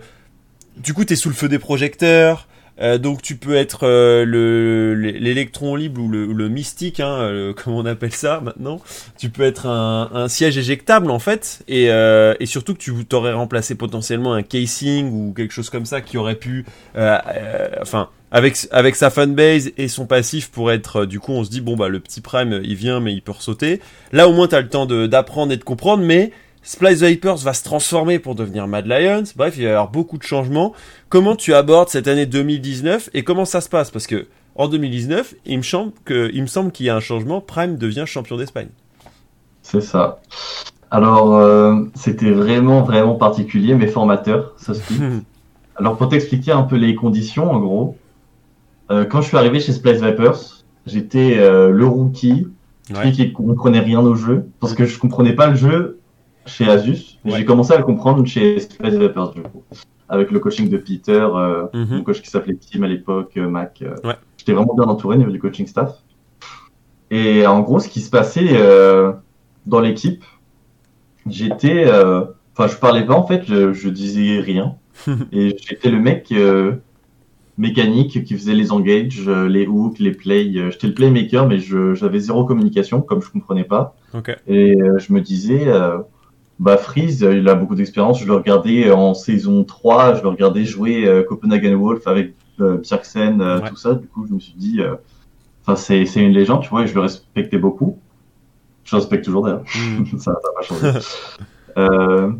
du coup, t'es sous le feu des projecteurs. Euh, donc tu peux être euh, le l'électron libre ou le, le mystique, hein, euh, comme on appelle ça maintenant. Tu peux être un, un siège éjectable en fait. Et, euh, et surtout que tu t'aurais remplacé potentiellement un casing ou quelque chose comme ça qui aurait pu euh, enfin avec avec sa fanbase et son passif pour être du coup on se dit bon bah le petit prime il vient mais il peut ressauter. Là au moins t'as le temps d'apprendre et de comprendre mais Splice Vipers va se transformer pour devenir Mad Lions bref il va y avoir beaucoup de changements comment tu abordes cette année 2019 et comment ça se passe? Parce que en 2019 il me semble que il me semble qu'il y a un changement Prime devient champion d'Espagne C'est ça. Alors, euh, c'était vraiment, vraiment particulier, mais formateur, ça se dit. Alors, pour t'expliquer un peu les conditions, en gros, euh, quand je suis arrivé chez Splice Vipers, j'étais euh, le rookie, celui Ouais. qui comprenait rien au jeu, parce que je comprenais pas le jeu chez Asus. Ouais. J'ai commencé à le comprendre chez Splice Vipers, du coup, avec le coaching de Peter, euh, Mhm. mon coach qui s'appelait Tim à l'époque, euh, Mac. euh, Ouais. J'étais vraiment bien entouré au niveau du coaching staff. Et en gros, ce qui se passait euh, dans l'équipe, j'étais, euh, enfin, je parlais pas en fait, je, je disais rien, et j'étais le mec euh, mécanique qui faisait les engages, les hooks, les plays. J'étais le playmaker, mais j'avais zéro communication, comme je comprenais pas. Et euh, je me disais, euh, bah Freeze, euh, il a beaucoup d'expérience. Je le regardais en saison 3, je le regardais jouer euh, Copenhagen Wolf avec euh, euh, Ouais. tout ça. Du coup, je me suis dit, euh, enfin, c'est une légende, tu vois, et je le respectais beaucoup. Je le respecte toujours d'ailleurs. Mm. ça n'a pas changé. euh,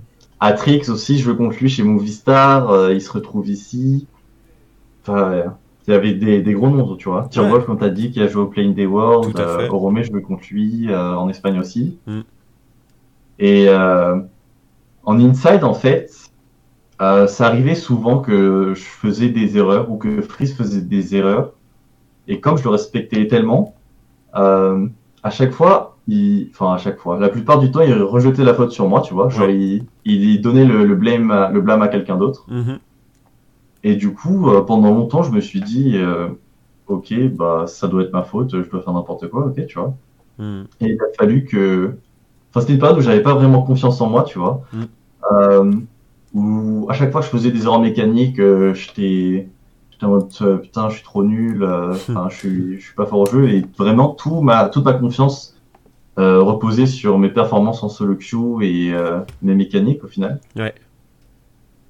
Atrix aussi, je joue contre lui chez Movistar. euh, il se retrouve ici. Enfin, euh, il y avait des, des gros noms, tu vois. Tierwolf, comme t'as dit, qui a joué au Playing Day World. Euh, Oromé, je jouais contre lui euh, en Espagne aussi. Mm. Et euh, en inside, en fait, euh, ça arrivait souvent que je faisais des erreurs ou que Freeze faisait des erreurs. Et comme je le respectais tellement, euh, à chaque fois, il, enfin à chaque fois, la plupart du temps, il rejetait la faute sur moi, tu vois. Genre, Ouais. il, il donnait le, le blame, à- le blâme à quelqu'un d'autre. Mhm. Et du coup, euh, pendant longtemps, je me suis dit, euh, ok, bah ça doit être ma faute, je dois faire n'importe quoi, ok, tu vois. Mm. Et il a fallu que, enfin c'était une période où j'avais pas vraiment confiance en moi, tu vois. Mm. Euh, où à chaque fois que je faisais des erreurs mécaniques, euh, j'étais, en mode euh, putain, je suis trop nul, euh, enfin je suis, je suis pas fort au jeu et vraiment tout ma, toute ma confiance euh, reposait sur mes performances en solo queue et euh, mes mécaniques au final. Ouais.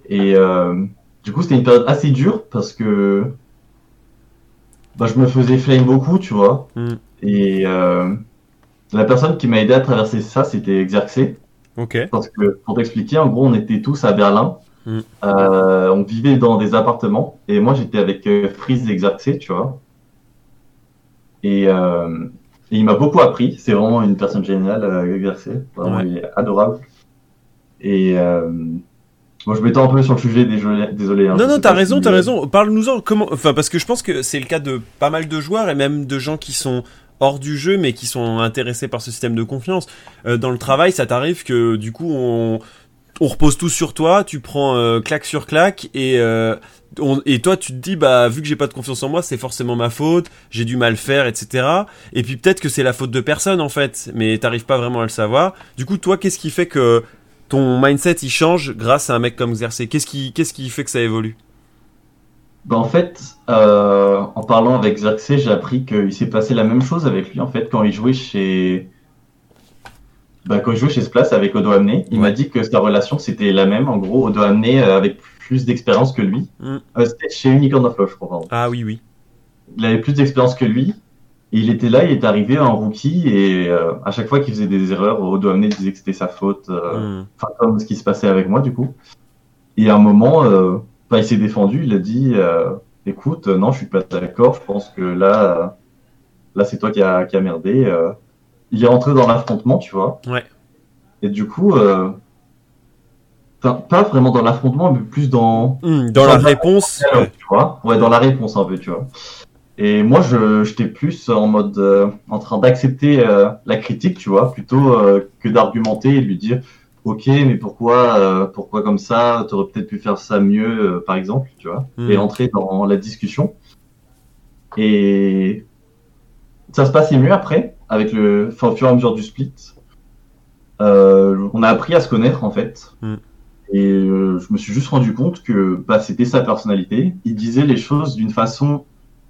Et euh, du coup, c'était une période assez dure parce que bah, je me faisais flame beaucoup, tu vois. Mm. Et euh, la personne qui m'a aidé à traverser ça, c'était Xerxé. Ok. Parce que, pour t'expliquer, en gros, on était tous à Berlin. Mm. Euh, on vivait dans des appartements. Et moi, j'étais avec euh, Freeze et Xerxé, tu vois. Et, euh, et il m'a beaucoup appris. C'est vraiment une personne géniale, euh, Xerxé. Vraiment, Ouais. il est adorable. Et euh, moi, je m'étends un peu sur le sujet, désolé. désolé hein, Non, non, t'as raison, t'as raison. Parle-nous-en. Comment, enfin, parce que je pense que c'est le cas de pas mal de joueurs et même de gens qui sont hors du jeu mais qui sont intéressés par ce système de confiance. Euh, dans le travail, ça t'arrive que du coup on repose tout sur toi, tu prends euh, claque sur claque et euh, et toi tu te dis bah vu que j'ai pas de confiance en moi c'est forcément ma faute, j'ai dû mal faire etc. Et puis peut-être que c'est la faute de personne en fait, mais t'arrives pas vraiment à le savoir. Du coup toi qu'est-ce qui fait que ton mindset il change grâce à un mec comme Xerxé Qu'est-ce qui qu'est-ce qui fait que ça évolue? Bah, en fait, euh, en parlant avec Xerxé, j'ai appris qu'il s'est passé la même chose avec lui, en fait, quand il jouait chez, bah, quand il jouait chez Splash avec Odo Amné. Il m'a dit que sa relation, c'était la même. En gros, Odo Amné euh, avec plus d'expérience que lui. Mm. Euh, c'était chez Unicorn of Love, je crois. Ah oui oui. Il avait plus d'expérience que lui. Et il était là, il est arrivé en rookie, et à chaque fois qu'il faisait des erreurs, Odo Amné disait que c'était sa faute. Hmm. enfin comme ce qui se passait avec moi du coup. Et à un moment, il s'est défendu, il a dit, euh, écoute, euh, non, je suis pas d'accord, je pense que là, euh, là c'est toi qui a, qui a merdé. euh. Il est rentré dans l'affrontement, tu vois. Ouais. Et du coup, euh, pas vraiment dans l'affrontement, mais plus dans, Hmm, dans la réponse. tu vois, ouais, dans la réponse un peu, tu vois. Et moi, j'étais plus en mode euh, en train d'accepter euh, la critique, tu vois, plutôt euh, que d'argumenter et de lui dire ok, mais pourquoi pourquoi comme ça? T'aurais peut-être pu faire ça mieux, par exemple, tu vois, Hmm. et entrer dans la discussion. Et ça se passait mieux après, avec le, enfin, au fur et à mesure du split. Euh, on a appris à se connaître en fait. Mm. Et euh, je me suis juste rendu compte que bah, c'était sa personnalité. Il disait les choses d'une façon.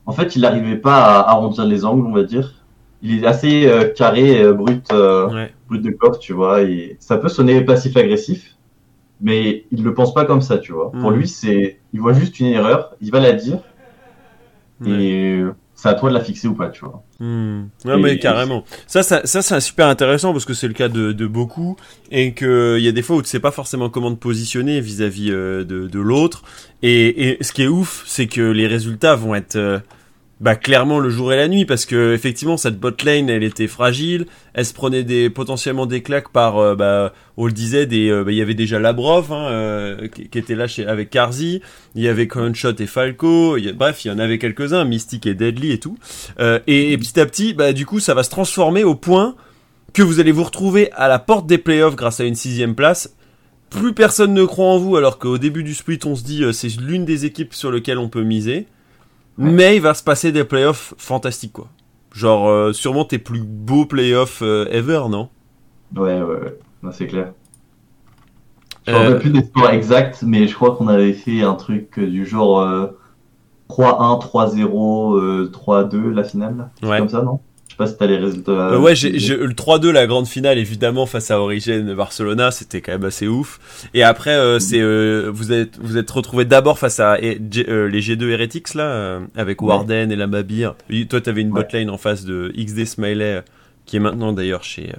En fait, il n'arrivait pas à arrondir les angles, on va dire. Il est assez euh, carré, euh, brut, euh, Ouais. brut de corps, tu vois. Et ça peut sonner passif-agressif, mais il le pense pas comme ça, tu vois. Pour Mm. lui, c'est, il voit juste une erreur, il va la dire, Ouais. et c'est à toi de la fixer ou pas, tu vois. Hmm. Ouais, mais carrément. Ça, ça, ça c'est super intéressant parce que c'est le cas de, de beaucoup et que il y a des fois où tu sais pas forcément comment te positionner vis-à-vis de, de l'autre. Et, et ce qui est ouf, c'est que les résultats vont être bah, clairement le jour et la nuit parce que effectivement cette bot lane elle était fragile, elle se prenait des potentiellement des claques par euh, bah, on le disait des euh, bah, il y avait déjà Labrov hein, euh, qui, était là chez avec Karzi, il y avait Conshot et Falco, y bref il y en avait quelques-uns, Mystic et Deadly et tout. Euh, et, et petit à petit, bah, du coup, ça va se transformer au point que vous allez vous retrouver à la porte des playoffs grâce à une sixième place. Plus personne ne croit en vous, alors qu'au début du split, on se dit c'est l'une des équipes sur lesquelles on peut miser. Ouais. Mais il va se passer des playoffs fantastiques, quoi. Genre, euh, sûrement tes plus beaux playoffs euh, ever, non? Ouais, ouais, ouais. Non, c'est clair. Je Euh, me rappelle plus des scores exacts, mais je crois qu'on avait fait un truc euh, du genre euh, 3-1, 3-0, euh, 3-2 la finale. C'est Ouais. comme ça, non? Pas si t'as les résultats. Euh, ouais, j'ai, le 3-2, la grande finale, évidemment, face à Origin Barcelona, c'était quand même assez ouf. Et après, euh, c'est, euh, vous êtes, vous êtes retrouvé d'abord face à euh, les G2 Heretics, là, euh, avec Ouais. Warden et la Mabir. Toi, t'avais une Ouais. botlane en face de XD Smiley, qui est maintenant d'ailleurs chez,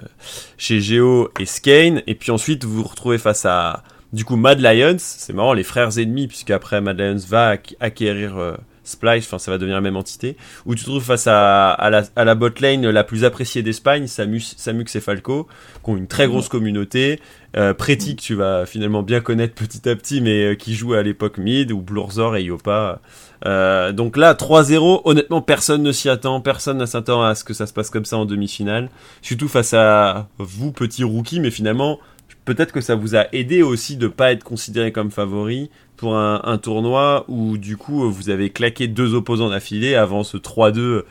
chez Geo et Skane. Et puis ensuite, vous vous retrouvez face à, du coup, Mad Lions. C'est marrant, les frères ennemis, puisque après, Mad Lions va acqu- acquérir, euh, Splice, enfin ça va devenir la même entité, où tu te trouves face à, à la, à la botlane la plus appréciée d'Espagne, Samus, Samux et Falco, qui ont une très grosse communauté, euh, Preti que tu vas finalement bien connaître petit à petit, mais euh, qui joue à l'époque mid, ou Blurzor et Yopa. Euh, donc là, 3-0, honnêtement personne ne s'y attend, personne ne s'attend à ce que ça se passe comme ça en demi-finale, surtout face à vous petits rookies, mais finalement peut-être que ça vous a aidé aussi de pas être considéré comme favori pour un, un tournoi où du coup vous avez claqué deux opposants d'affilée avant ce 3-2.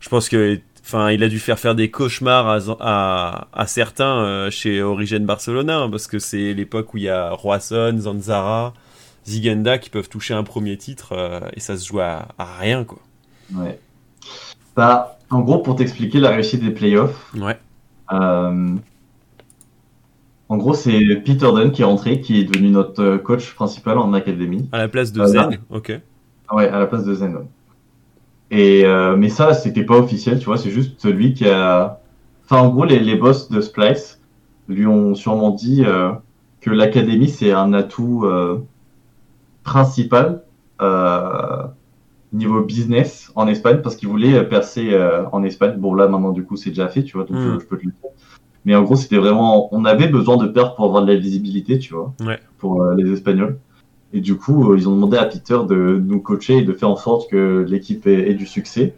Je pense que enfin il a dû faire faire des cauchemars à, à, à certains euh, chez Origin Barcelona hein, parce que c'est l'époque où il y a Roisson, Zanzara, Zigenda qui peuvent toucher un premier titre euh, et ça se joue à, à rien quoi. Ouais. Bah, en gros, pour t'expliquer la réussite des playoffs, Ouais. euh, en gros, c'est Peter Dunn qui est rentré, qui est devenu notre euh, coach principal en académie. À la place de Ah, Zen, là. ok. Ouais, à la place de Zen. ouais. Et euh, mais ça, c'était pas officiel, tu vois, c'est juste celui qui a. Enfin, en gros, les, les boss de Splice lui ont sûrement dit euh, que l'académie c'est un atout euh, principal euh, niveau business en Espagne parce qu'ils voulaient percer euh, en Espagne. Bon, là maintenant, du coup, c'est déjà fait, tu vois, donc Mm. je, je peux te le dire. Mais en gros, c'était vraiment, on avait besoin de perdre pour avoir de la visibilité, tu vois, Ouais. pour euh, les Espagnols. Et du coup, euh, ils ont demandé à Peter de nous coacher et de faire en sorte que l'équipe ait, ait du succès.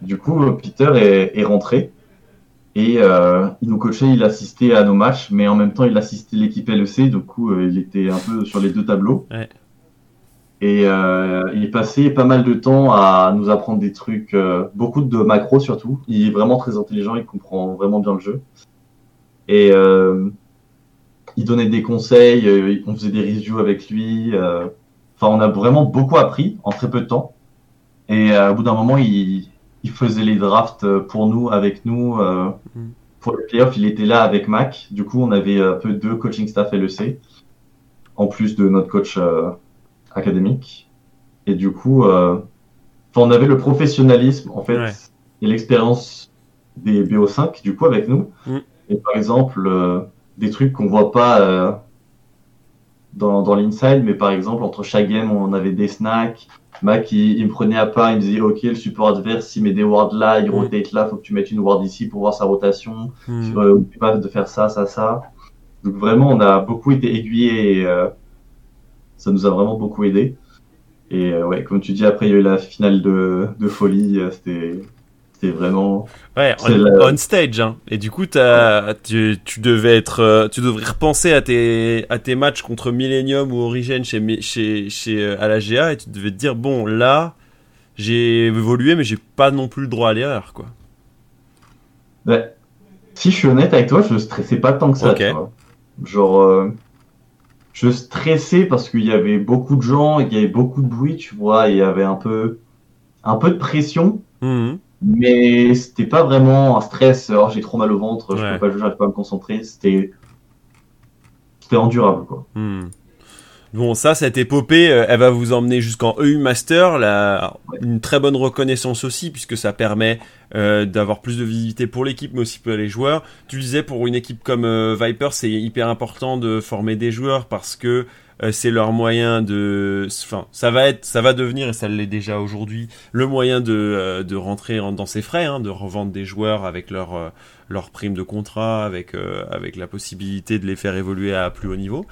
Du coup, euh, Peter est, est rentré et euh, il nous coachait, il assistait à nos matchs, mais en même temps, il assistait l'équipe LEC. Du coup, il était un peu sur les deux tableaux. Ouais. Et euh, il passait pas mal de temps à nous apprendre des trucs, euh, beaucoup de macros surtout. Il est vraiment très intelligent, il comprend vraiment bien le jeu. Et euh, il donnait des conseils, euh, on faisait des reviews avec lui. euh. Enfin, on a vraiment beaucoup appris en très peu de temps. Et euh, au bout d'un moment, il, il faisait les drafts pour nous, avec nous. euh, Mm. Pour les playoffs, il était là avec Mac. Du coup, on avait un peu deux coaching staff LEC, en plus de notre coach euh, académique. Et du coup, euh, on avait le professionnalisme, en fait, Ouais. et l'expérience des BO5, du coup, avec nous. Mm. Et par exemple, euh, des trucs qu'on voit pas euh, dans, dans l'inside, mais par exemple, entre chaque game, on avait des snacks. Mac, il, il me prenait à part, il me disait, OK, le support adverse, il met des wards là, il Mm. rotate là, faut que tu mettes une ward ici pour voir sa rotation. Hmm. Euh, N'oublie pas de faire ça, ça, ça. Donc vraiment, on a beaucoup été aiguillés et euh, ça nous a vraiment beaucoup aidé. Et euh, ouais, comme tu dis, après il y a eu la finale de, de folie, euh, c'était vraiment. Ouais, on, la- on stage. Hein. Et du coup, tu, tu devais être, euh, tu devrais repenser à tes, à tes matchs contre Millennium ou Origin chez, chez, chez à la GA et tu devais te dire bon là, j'ai évolué mais j'ai pas non plus le droit à l'erreur quoi. Ouais. Si je suis honnête avec toi, je stressais pas tant que ça. Ok. tu vois. Genre, euh, je stressais parce qu'il y avait beaucoup de gens, il y avait beaucoup de bruit, tu vois, il y avait un peu, un peu de pression. Mhm. Mais c'était pas vraiment un stress. Alors j'ai trop mal au ventre, je Ouais. peux pas jouer, j'arrive pas à me concentrer. C'était, c'était endurable quoi. Hmm. Bon, ça, cette épopée, euh, elle va vous emmener jusqu'en EU Master, la... une très bonne reconnaissance aussi, puisque ça permet euh, d'avoir plus de visibilité pour l'équipe, mais aussi pour les joueurs. Tu disais, pour une équipe comme euh, Viper, c'est hyper important de former des joueurs parce que c'est leur moyen de, enfin, ça va être, ça va devenir et ça l'est déjà aujourd'hui, le moyen de euh, de rentrer en- dans ses frais, hein, de revendre des joueurs avec leur euh, leur prime de contrat, avec euh, avec la possibilité de les faire évoluer à plus haut niveau.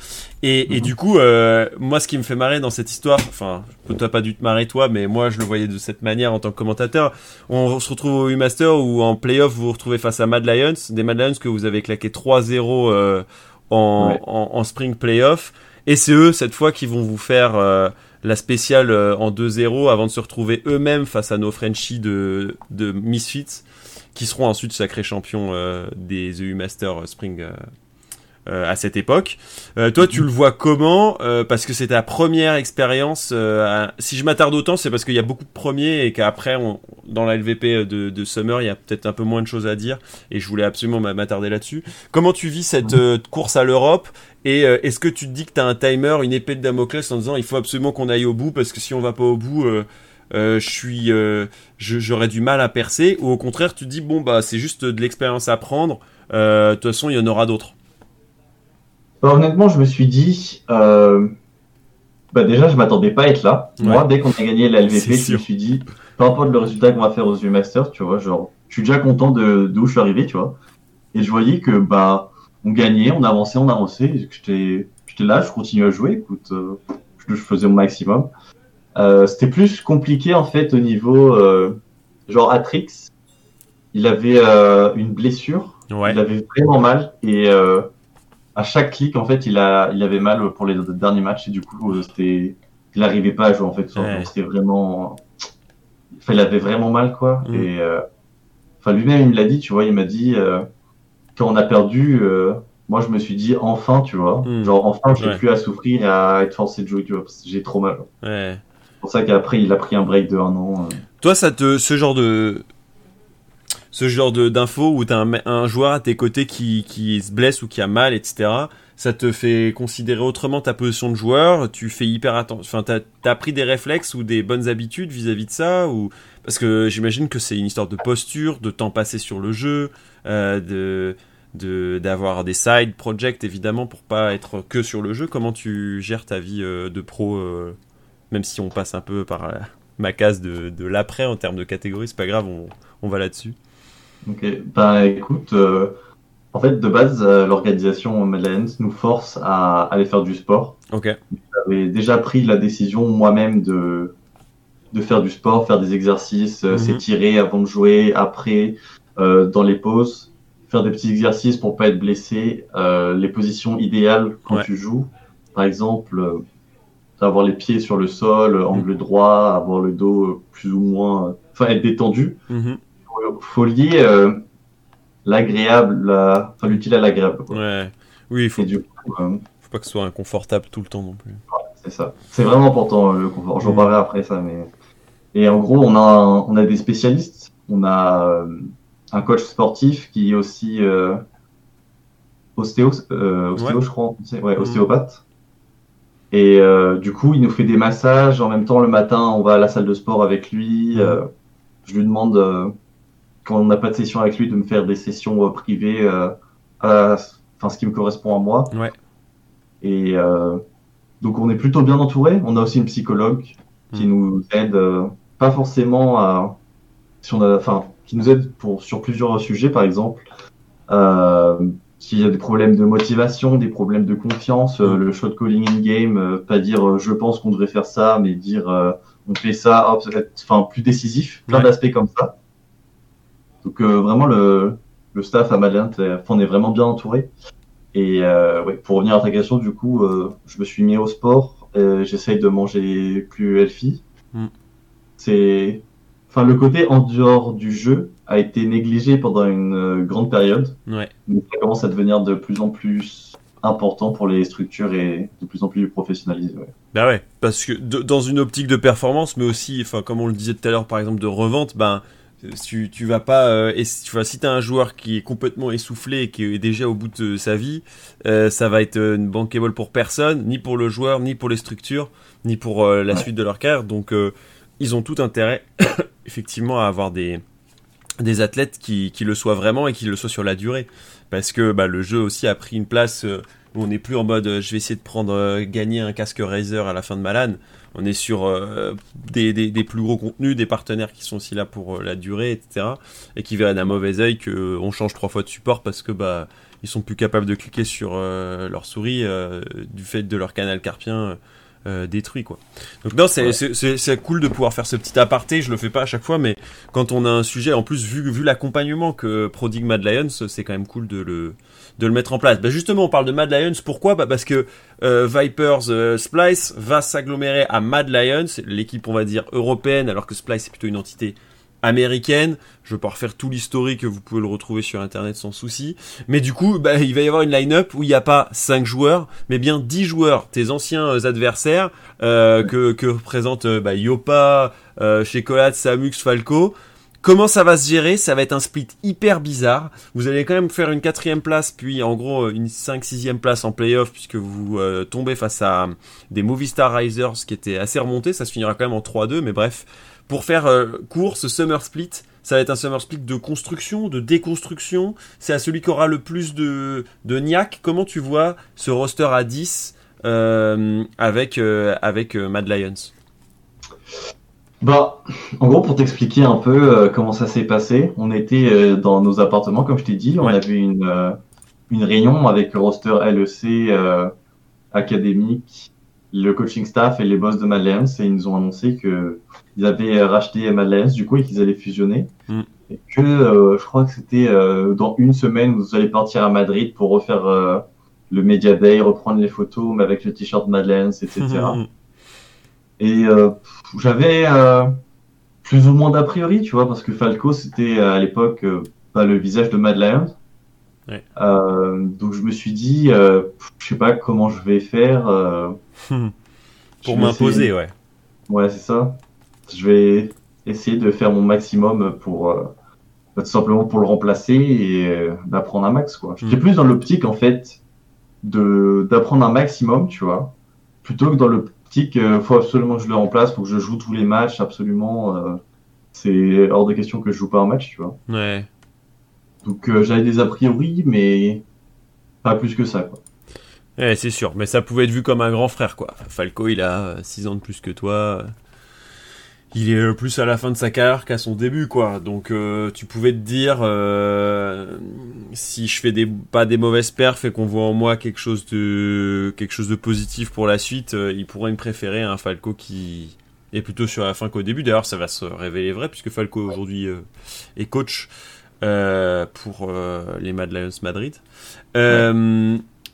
Et, et Mhm. du coup, euh, moi, ce qui me fait marrer dans cette histoire, enfin, t'as pas dû te marrer toi, mais moi, je le voyais de cette manière en tant que commentateur. On se retrouve au U-Master où en playoff, vous vous retrouvez face à Mad Lions, des Mad Lions que vous avez claqué 3-0 euh, en, Ouais. en, en spring playoff. Et c'est eux, cette fois, qui vont vous faire euh, la spéciale euh, en 2-0 avant de se retrouver eux-mêmes face à nos Frenchies de, de Misfits, qui seront ensuite sacrés champions euh, des EU Master Spring à cette époque. Euh, toi, tu le vois comment Euh, Parce que c'est ta première expérience. euh, à- Si je m'attarde autant, c'est parce qu'il y a beaucoup de premiers et qu'après, on- dans la LVP de, de Summer, il y a peut-être un peu moins de choses à dire. Et je voulais absolument m'a- m'attarder là-dessus. Comment tu vis cette euh, course à l'Europe Et euh, est-ce que tu te dis que tu as un timer, une épée de Damoclès en disant il faut absolument qu'on aille au bout parce que si on va pas au bout, euh, euh, je suis, euh, j'aurais du mal à percer Ou au contraire, tu dis bon bah c'est juste de l'expérience à prendre. Euh, De toute façon, il y en aura d'autres. Bah, honnêtement, je me suis dit, euh, bah déjà, je m'attendais pas à être là. Moi, dès qu'on a gagné la LVP, je me suis dit, peu importe le résultat qu'on va faire aux U Masters, tu vois, genre, je suis déjà content de d'où je suis arrivé, tu vois. Et je voyais que bah, on gagnait, on avançait, on avançait. J'étais, là, je continuais à jouer. Écoute, euh, je, je faisais mon maximum. Euh, C'était plus compliqué en fait au niveau, euh, genre Atrix, il avait euh, une blessure. Ouais. Il avait vraiment mal et euh, à chaque clic en fait il a il avait mal pour les derniers matchs et du coup c'était il n'arrivait pas à jouer en fait Ouais. C'était vraiment enfin, il avait vraiment mal quoi Mm. et euh, enfin lui-même il me l'a dit tu vois il m'a dit euh, quand on a perdu euh, moi je me suis dit enfin tu vois Mm. genre enfin j'ai Ouais. plus à souffrir et à être forcé de jouer tu vois parce que j'ai trop mal Ouais. c'est pour ça qu'après il a pris un break de un an. Toi, ça te, ce genre de, ce genre d'infos où un, me- un joueur à tes côtés qui, qui se blesse ou qui a mal, etc. Ça te fait considérer autrement ta position de joueur. Tu fais hyper attention. Enfin, t'as, t'as pris des réflexes ou des bonnes habitudes vis-à-vis de ça ou parce que j'imagine que c'est une histoire de posture, de temps passé sur le jeu, euh, de d'avoir des side projects évidemment pour pas être que sur le jeu. Comment tu gères ta vie euh, de pro, euh, même si on passe un peu par ma case de, de l'après en termes de catégorie, c'est pas grave, on, on va là-dessus. Ok, ben écoute, euh, en fait de base euh, l'organisation Madeleine nous force à aller faire du sport. Ok. J'avais déjà pris la décision moi-même de de faire du sport, faire des exercices, euh, Mhm. s'étirer avant de jouer, après, euh, dans les pauses, faire des petits exercices pour pas être blessé, euh, les positions idéales quand Ouais. tu joues, par exemple, euh, avoir les pieds sur le sol, angle droit, avoir le dos plus ou moins, enfin être détendu Mhm. Faut lier euh, l'agréable, la... enfin l'utile à l'agréable. quoi. Ouais. Oui, il faut, Et du coup, euh, faut pas que ce soit inconfortable tout le temps non plus. c'est ça. C'est vraiment important le confort. J'en Mm. parlerai après ça, mais et en gros, on a un- on a des spécialistes. On a euh, un coach sportif qui est aussi euh, ostéo, euh, ostéo, Ouais. je crois. Ouais, Mm. ostéopathe. Et euh, du coup, il nous fait des massages. En même temps, le matin, on va à la salle de sport avec lui. Mm. Euh, je lui demande, euh, quand on n'a pas de session avec lui, de me faire des sessions euh, privées, euh, à, enfin, ce qui me correspond à moi. Ouais. Et euh, donc, on est plutôt bien entouré. On a aussi une psychologue qui Mm. nous aide, pas forcément à, si on a, enfin, qui nous aide pour sur plusieurs sujets, par exemple. Euh, s'il y a des problèmes de motivation, des problèmes de confiance, euh, le shot calling in game, euh, pas dire euh, je pense qu'on devrait faire ça, mais dire on fait ça, hop, enfin plus décisif, plein d'aspects comme ça. Donc vraiment le, le staff à Madeleine, on est vraiment bien entouré. Et ouais, pour revenir à ta question, du coup, je me suis mis au sport, j'essaye de manger plus healthy. Mm. C'est, enfin le côté en dehors du jeu, a été négligé pendant une euh, grande période. Ouais. Ça commence à devenir de plus en plus important pour les structures et de plus en plus professionnalisé. Ouais. Bah ouais, parce que dans une optique de performance, mais aussi, enfin comme on le disait tout à l'heure par exemple de revente, ben tu, tu vas pas euh, et tu vois, si t'as un joueur qui est complètement essoufflé et qui est déjà au bout de sa vie, euh, ça va être une bankable pour personne, ni pour le joueur, ni pour les structures, ni pour la suite de leur carrière. Donc ils ont tout intérêt effectivement à avoir des des athlètes qui, qui, le soient vraiment et qui le soient sur la durée. Parce que bah, le jeu aussi a pris une place euh, où on n'est plus en mode euh, je vais essayer de prendre euh, gagner un casque Razer à la fin de ma On est sur des, des, des, plus gros contenus, des partenaires qui sont aussi là pour la durée, etc. Et qui verraient d'un mauvais oeil qu'on change trois fois de support parce que bah ils sont plus capables de cliquer sur leur souris du fait de leur canal carpien euh, détruit quoi. Donc non, c'est c'est cool de pouvoir faire ce petit aparté. Je le fais pas à chaque fois, mais quand on a un sujet, en plus vu vu l'accompagnement que prodigue Mad Lions, c'est quand même cool de le de le mettre en place. Bah justement, on parle de Mad Lions. Pourquoi? Bah Parce que euh, Vipers euh, Splice va s'agglomérer à Mad Lions, l'équipe on va dire européenne, alors que Splice est plutôt une entité américaine. Je vais pas refaire tout l'historique, vous pouvez le retrouver sur internet sans souci. Mais du coup, bah, il va y avoir une line-up où il n'y a pas 5 joueurs, mais bien 10 joueurs, tes anciens euh, adversaires que, que représentent bah, Yopa, euh, Samux, Falco. Comment ça va se gérer? Ça va être un split hyper bizarre. Vous allez quand même faire une quatrième place, puis en gros une 5 6 place en playoff, puisque vous tombez face à des Movistar Risers qui étaient assez remontés. Ça se finira quand même en 3-2, mais bref pour faire euh, court, ce Summer Split, ça va être un Summer Split de construction, de déconstruction. C'est à celui qui aura le plus de, de. Comment tu vois ce roster à 10 euh, avec, euh, avec Mad Lions? Bah, en gros, pour t'expliquer un peu comment ça s'est passé, on était dans nos appartements, comme je t'ai dit, on avait une, une réunion avec le roster LEC académique, le coaching staff et les boss de Mad Lions, et ils nous ont annoncé que ils avaient racheté Madeleine du coup et qu'ils allaient fusionner. Mm. Et que euh, je crois que c'était euh, dans une semaine vous allez partir à Madrid pour refaire euh, le Media Day, reprendre les photos mais avec le t-shirt Madeleine, etc. et j'avais plus ou moins d'a priori, tu vois, parce que Falco c'était à l'époque pas le visage de Madeleine. Ouais. donc je me suis dit, je sais pas comment je vais faire. pour m'imposer, ouais. Ouais, c'est ça je vais essayer de faire mon maximum pour euh, tout simplement pour le remplacer et euh, d'apprendre un max quoi. J'étais mm. plus dans l'optique en fait de d'apprendre un maximum, tu vois, plutôt que dans l'optique euh, faut absolument que je le remplace, faut que je joue tous les matchs absolument. Euh, c'est hors de question que je joue pas un match, tu vois. Ouais. Donc j'avais des a priori, mais pas plus que ça quoi. Ouais, c'est sûr, mais ça pouvait être vu comme un grand frère quoi. Falco, il a 6 ans de plus que toi il est plus à la fin de sa carrière qu'à son début, quoi. Donc euh, tu pouvais te dire, euh, si je fais des pas des mauvaises perfs et qu'on voit en moi quelque chose de quelque chose de positif pour la suite, euh, il pourrait me préférer un Falco qui est plutôt sur la fin qu'au début. D'ailleurs, ça va se révéler vrai puisque Falco aujourd'hui est coach pour les Mad Lions Madrid.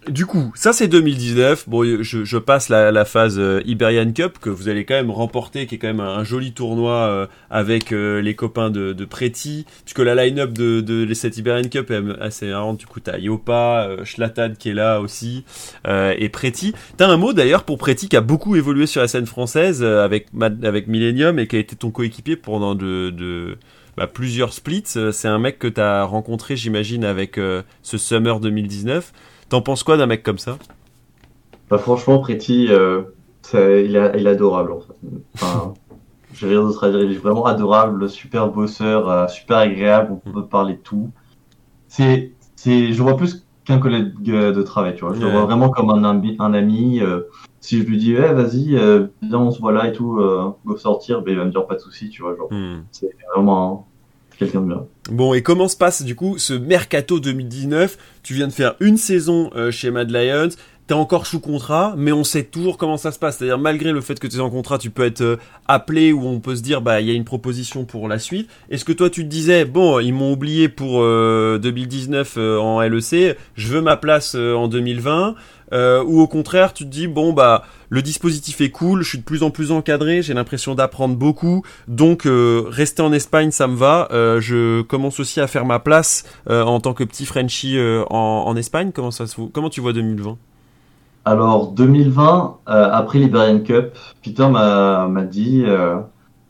Du coup, ça c'est 2019. Bon, je, je passe la, la phase euh, Iberian Cup que vous allez quand même remporter, qui est quand même un, joli tournoi euh, avec euh, les copains de, de Preti. Puisque la line-up de, de cette Iberian Cup est assez marrante. Du coup, t'as Yopa, Schlatad qui est là aussi, et Preti. T'as un mot d'ailleurs pour Preti qui a beaucoup évolué sur la scène française avec avec Millennium et qui a été ton coéquipier pendant de, de bah, plusieurs splits. C'est un mec que t'as rencontré, j'imagine, avec ce Summer 2019. T'en penses quoi d'un mec comme ça? Bah, Franchement, Pretty, euh, il, est, il, est, adorable. En fait. Enfin, j'ai rien d'autre à dire. Il est vraiment adorable, super bosseur, euh, super agréable. On peut parler de tout. C'est, c'est, je vois plus qu'un collègue de travail, tu vois. Je le vois vraiment comme un, ami. Un ami euh, si je lui dis, eh, vas-y, euh, viens, on se voit là et tout, go sortir, ben, il va me dire pas de souci, tu vois. Genre, hmm. c'est vraiment quelqu'un de bien. Bon, et comment se passe du coup ce mercato 2019 Tu viens de faire une saison euh, chez Mad Lions, t'es encore sous contrat, mais on sait toujours comment ça se passe. C'est-à-dire malgré le fait que tu es en contrat, tu peux être euh, appelé ou on peut se dire bah il y a une proposition pour la suite. Est-ce que toi tu te disais bon ils m'ont oublié pour 2019 euh, en LEC, je veux ma place en 2020 ou au contraire tu te dis bon bah le dispositif est cool, je suis de plus en plus encadré, j'ai l'impression d'apprendre beaucoup, donc euh, rester en Espagne ça me va. Euh, je commence aussi à faire ma place euh, en tant que petit Frenchie en, Espagne. Comment ça se, comment tu vois 2020 Alors 2020 après l'Iberian Cup, Peter m'a dit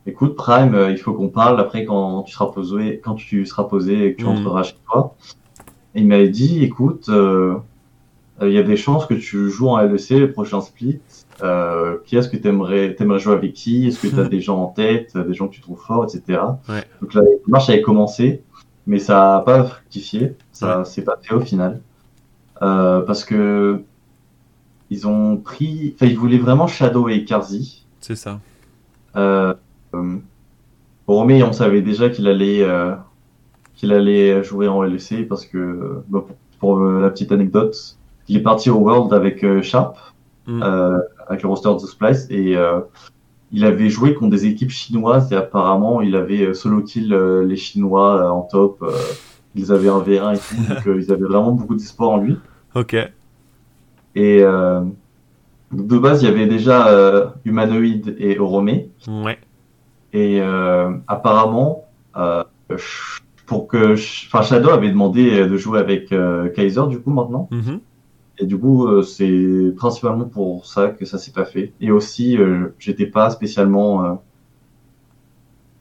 écoute Prime, il faut qu'on parle après quand tu seras posé, quand tu seras posé et que tu mm. rentreras chez toi. Et il m'avait dit écoute il y a des chances que tu joues en LEC le prochain split euh, qui est-ce que tu aimerais, jouer avec qui? Est-ce que tu as des gens en tête, des gens que tu trouves forts, etc. Donc la marche avait commencé, mais ça n'a pas fructifié, ça s'est pas fait au final. Euh, parce que ils ont pris, enfin ils voulaient vraiment Shadow et Karzi. C'est ça. Euh, pour Romé, on savait déjà qu'il allait, euh, qu'il allait jouer en LEC parce que, pour, la petite anecdote, il est parti au World avec Sharp. Mm avec le roster de Splice et euh, il avait joué contre des équipes chinoises et apparemment il avait euh, solo kill euh, les Chinois en top. ils avaient un V1 et tout, donc ils avaient vraiment beaucoup d'espoir en lui. Ok. Et de base, il y avait déjà Humanoid et Oromé. Ouais. Et apparemment, pour que, enfin Shadow avait demandé de jouer avec Kaiser du coup maintenant. Mm et du coup, euh, c'est principalement pour ça que ça s'est pas fait. Et aussi, euh, j'étais pas spécialement. Euh,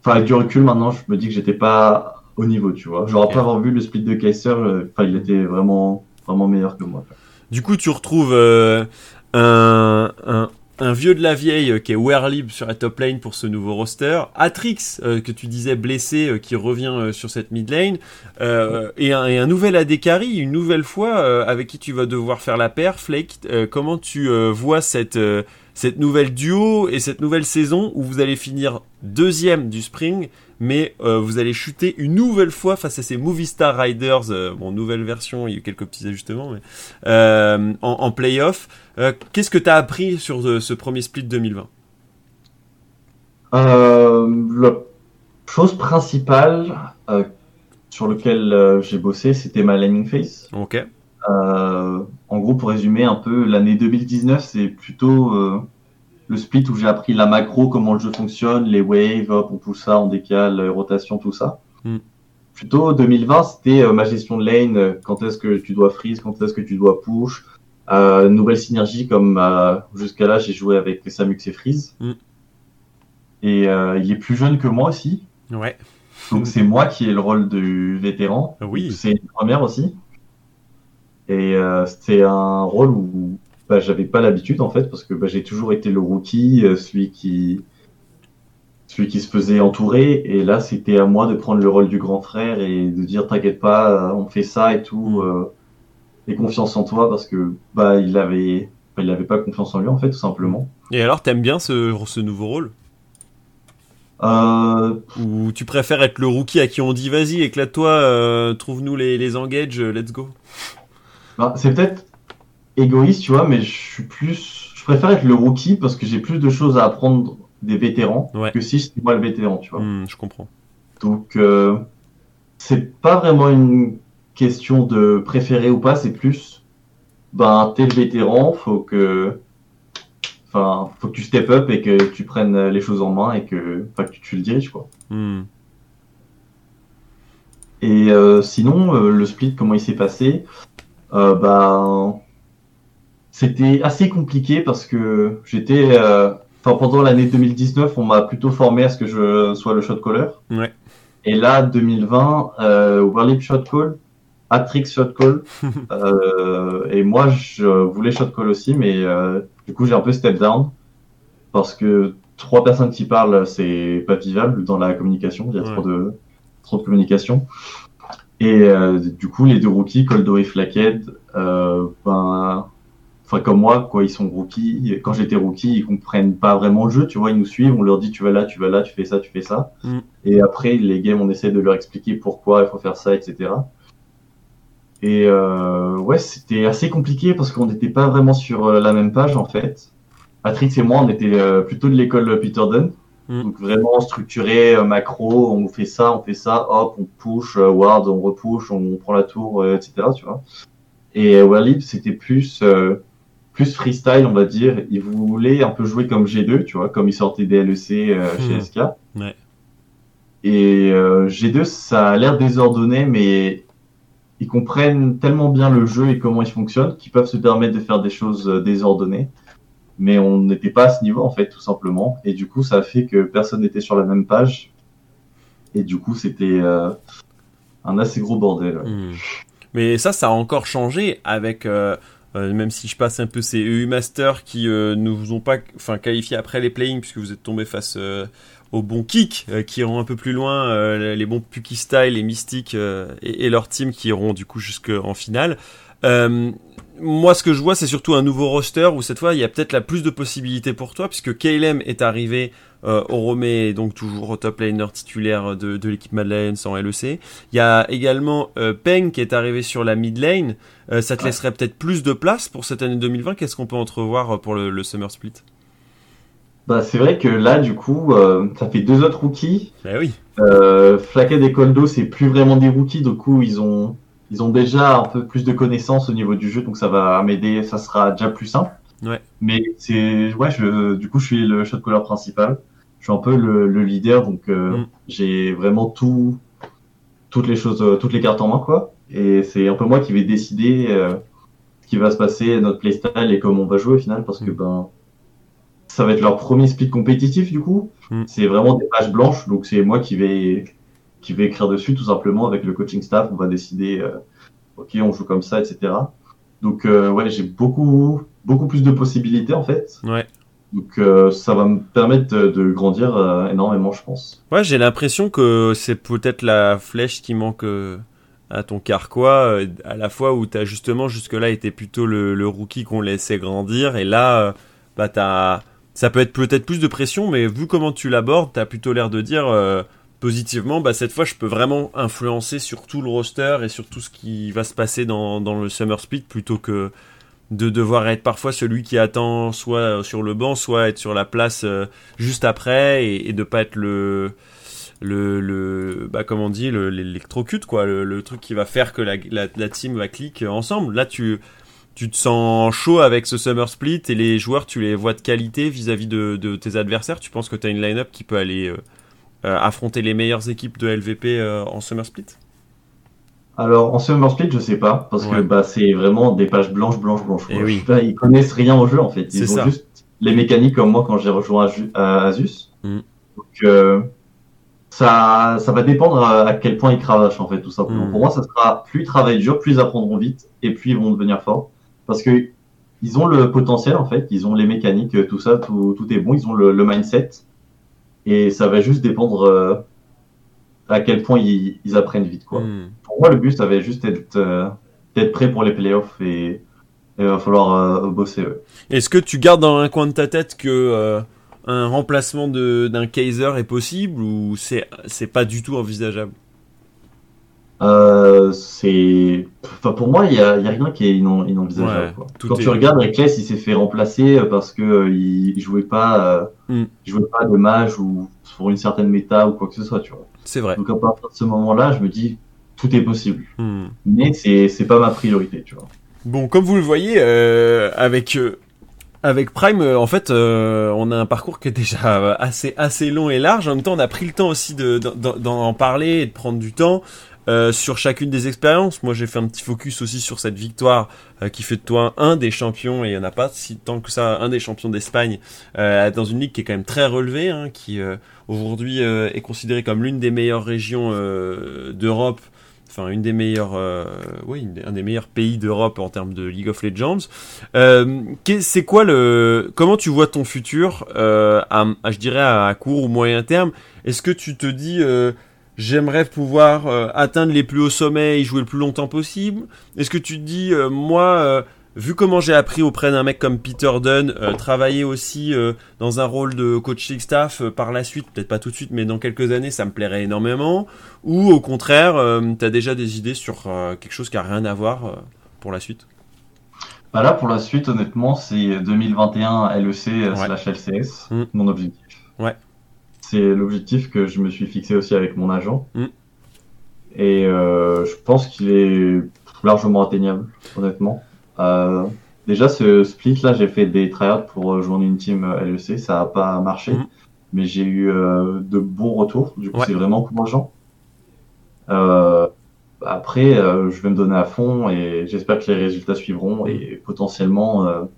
enfin, avec du recul, maintenant, je me dis que j'étais pas au niveau, tu vois. J'aurais pas avoir vu le split de Kaiser. Enfin, il était vraiment, vraiment meilleur que moi. Du coup, tu retrouves un, un, vieux de la vieille euh, qui est Werlib sur la top lane pour ce nouveau roster, Atrix euh, que tu disais blessé euh, qui revient sur cette mid lane, et, un, et, un, nouvel AD carry une nouvelle fois avec qui tu vas devoir faire la paire. Flake, comment tu vois cette cette nouvelle duo et cette nouvelle saison où vous allez finir deuxième du spring mais euh, vous allez chuter une nouvelle fois face à ces Movie Star Riders, euh, bon nouvelle version, il y a eu quelques petits ajustements, mais euh, en, en playoff. Qu'est-ce que tu as appris sur ce premier split 2020 La chose principale sur laquelle j'ai bossé, c'était ma landing phase. Ok. en gros, pour résumer un peu, l'année 2019, c'est plutôt le split où j'ai appris la macro, comment le jeu fonctionne, les waves, hop, on pousse ça, on décale, rotation, tout ça. Mm. Plutôt 2020, c'était euh, ma gestion de lane, euh, quand est-ce que tu dois freeze, quand est-ce que tu dois push, euh, nouvelle synergie comme euh, jusqu'à là j'ai joué avec Samux et Freeze. Mm. Et il est plus jeune que moi aussi. Ouais. Donc c'est moi qui ai le rôle du vétéran. Oui. C'est une première aussi. Et c'était un rôle où bah, j'avais pas l'habitude en fait parce que bah, j'ai toujours été le rookie, euh, celui qui celui qui se faisait entourer et là c'était à moi de prendre le rôle du grand frère et de dire t'inquiète pas, on fait ça et tout mm. euh, et confiance en toi parce que bah il avait il avait pas confiance en lui en fait tout simplement. Et alors t'aimes bien ce, ce nouveau rôle? Euh... Ou tu préfères être le rookie à qui on dit vas-y éclate-toi, euh, trouve-nous les, les engages, let's go? Bah, c'est peut-être égoïste, tu vois, mais je suis plus, je préfère être le rookie parce que j'ai plus de choses à apprendre des vétérans que si j'étais moi le vétéran, tu vois. Hmm, je comprends. Donc, euh, c'est pas vraiment une question de préférer ou pas, c'est plus, ben, t'es le vétéran, faut que, enfin, faut que tu step up et que tu prennes les choses en main et que, enfin, que tu, le diriges, quoi. Hmm. Et euh, sinon, euh, le split, comment il s'est passé? Euh, Ben, c'était assez compliqué parce que j'étais, euh, enfin pendant l'année 2019, on m'a plutôt formé à ce que je sois le shot caller. Ouais. Et là, 2020, euh, shot call, Atrix shot call, euh, et moi je voulais shot call aussi, mais euh, du coup j'ai un peu step down parce que trois personnes qui parlent, c'est pas vivable dans la communication. Il y a trop de trop de communication. Et euh, du coup, les deux rookies, Coldo et Flackhead, ben enfin comme moi, quoi, ils sont rookies. Quand j'étais rookie, ils comprennent pas vraiment le jeu, tu vois, ils nous suivent, on leur dit tu vas là, tu vas là, tu fais ça, tu fais ça. Mm. Et après, les games, on essaie de leur expliquer pourquoi il faut faire ça, etc. Et euh, ouais, c'était assez compliqué parce qu'on n'était pas vraiment sur euh, la même page en fait. Patrick et moi, on était euh, plutôt de l'école Peter Dunn. Mm. Donc vraiment structuré, macro, on fait ça, on fait ça, hop, on push, ward, on repush, on prend la tour, etc. Tu vois. Et Walib, c'était plus euh, plus freestyle, on va dire. Il voulait un peu jouer comme G2, tu vois, comme il sortait des LEC euh, chez Hmm. SK. Ouais. Et euh, G2, ça a l'air désordonné, mais ils comprennent tellement bien le jeu et comment il fonctionne qu'ils peuvent se permettre de faire des choses euh, désordonnées. Mais on n'était pas à ce niveau, en fait, tout simplement. Et du coup, ça a fait que personne n'était sur la même page. Et du coup, c'était euh, un assez gros bordel. ouais. Hmm. Mais ça, ça a encore changé avec, euh, euh, même si je passe un peu ces EU Masters qui euh, ne vous ont pas enfin, qualifié après les playing puisque vous êtes tombé face euh, aux bons kicks qui iront un peu plus loin, les bons Puki Style, les Mystiques et, et leur team qui iront du coup jusqu'en finale. Moi, ce que je vois, c'est surtout un nouveau roster où cette fois, il y a peut-être la plus de possibilités pour toi, puisque KLM est arrivé euh, au Romé, et donc toujours au top laner titulaire de, l'équipe Mad Lions en LEC. Il y a également Peng qui est arrivé sur la mid lane. Euh, ça te Ouais. laisserait peut-être plus de place pour cette année 2020. Qu'est-ce qu'on peut entrevoir pour le, le Summer Split? Bah, c'est vrai que là, du coup, euh, ça fait deux autres rookies. Eh oui. Euh, Flaquet et Coldo, c'est plus vraiment des rookies, du coup, ils ont, ils ont déjà un peu plus de connaissances au niveau du jeu, donc ça va m'aider, ça sera déjà plus simple. Ouais. Mais c'est, ouais, je, du coup, je suis le shot caller principal. Je suis un peu le, le leader, donc euh, Mm. j'ai vraiment tout, toutes les choses, euh, toutes les cartes en main, quoi. Et c'est un peu moi qui vais décider euh, ce qui va se passer, notre playstyle et comment on va jouer au final, parce que Mm. ben, ça va être leur premier split compétitif, du coup. Mm. C'est vraiment des pages blanches, donc c'est moi qui vais qui vais écrire dessus tout simplement avec le coaching staff. On va décider, euh, ok, on joue comme ça, etc. Donc euh, ouais, j'ai beaucoup beaucoup plus de possibilités en fait. Ouais. Donc euh, ça va me permettre de, de grandir euh, énormément, je pense. Ouais, j'ai l'impression que c'est peut-être la flèche qui manque euh, à ton carquois, euh, à la fois où t'as justement jusque-là été plutôt le, le rookie qu'on laissait grandir, et là, euh, bah ça peut être peut-être plus de pression, mais vu comment tu l'abordes, t'as plutôt l'air de dire euh, positivement, bah cette fois je peux vraiment influencer sur tout le roster et sur tout ce qui va se passer dans, dans le Summer Split plutôt que de devoir être parfois celui qui attend soit sur le banc, soit être sur la place juste après et, et de pas être le le, le bah comme on dit le- l'électrocute quoi le, le truc qui va faire que la, la, la team va click ensemble là tu tu te sens chaud avec ce summer split et les joueurs tu les vois de qualité vis-à-vis de, de tes adversaires tu penses que tu as une line-up qui peut aller euh, euh, affronter les meilleures équipes de LVP euh, en summer split? Alors en Summer Split, je sais pas parce Ouais. que bah c'est vraiment des pages blanches, blanches, blanches. Eh quoi. oui. Ils connaissent rien au jeu en fait. C'est Ils ont ça. juste les mécaniques comme moi quand j'ai rejoint Asus. Mm. Donc euh, ça, ça va dépendre à, quel point ils cravachent en fait tout simplement. Mm. Pour moi, ça sera plus ils travaillent dur, plus ils apprendront vite et plus ils vont devenir forts parce que ils ont le potentiel en fait, ils ont les mécaniques, tout ça, tout, tout est bon, ils ont le, le mindset et ça va juste dépendre euh, à quel point ils, ils apprennent vite quoi. Hmm. Pour moi, le but, ça va juste être euh, d'être prêt pour les playoffs et et il va falloir euh, bosser. ouais. Est-ce que tu gardes dans un coin de ta tête que euh, un remplacement d'un Kaiser est possible ou c'est pas du tout envisageable? Euh, c'est, enfin pour moi, il y y a rien qui est inon- inenvisageable. Ouais, quoi. tout Quand est- tu regardes, Reckless, il s'est fait remplacer euh, parce que euh, il, jouait pas, euh, Mm. il jouait pas de mage ou pour une certaine méta ou quoi que ce soit, tu vois. C'est vrai. Donc à partir de ce moment-là, je me dis tout est possible, Hmm. mais c'est c'est pas ma priorité, tu vois. Bon, comme vous le voyez, euh, avec avec Prime, euh, en fait, euh, on a un parcours qui est déjà euh, assez assez long et large. En même temps, on a pris le temps aussi de d'en- d'en parler et de prendre du temps euh, sur chacune des expériences. Moi, j'ai fait un petit focus aussi sur cette victoire euh, qui fait de toi un des champions et il y en a pas si tant que ça un des champions d'Espagne euh, dans une ligue qui est quand même très relevée, hein, qui euh, aujourd'hui est considérée comme l'une des meilleures régions d'Europe enfin une des meilleures, euh, oui, un des meilleurs pays d'Europe en termes de League of Legends. Euh, c'est quoi le, comment tu vois ton futur, euh, à, à, je dirais à court ou moyen terme? Est-ce que tu te dis, euh, j'aimerais pouvoir euh, atteindre les plus hauts sommets et jouer le plus longtemps possible? Est-ce que tu te dis, euh, moi, vu comment j'ai appris auprès d'un mec comme Peter Dunn, euh, travailler aussi euh, dans un rôle de coaching staff euh, par la suite, peut-être pas tout de suite, mais dans quelques années, ça me plairait énormément. Ou au contraire, tu as déjà des idées sur quelque chose qui a rien à voir pour la suite? Bah Là, pour la suite, honnêtement, c'est 2021 LEC slash LCS, mm. mon objectif. Ouais. C'est l'objectif que je me suis fixé aussi avec mon agent. Mm. Et je pense qu'il est largement atteignable, honnêtement. Euh, déjà, ce split-là, j'ai fait des tryouts pour rejoindre une team LEC. Ça n'a pas marché, mhm. mais j'ai eu euh, de bons retours. Du coup, c'est vraiment encourageant. Euh, après, je vais me donner à fond et j'espère que les résultats suivront et potentiellement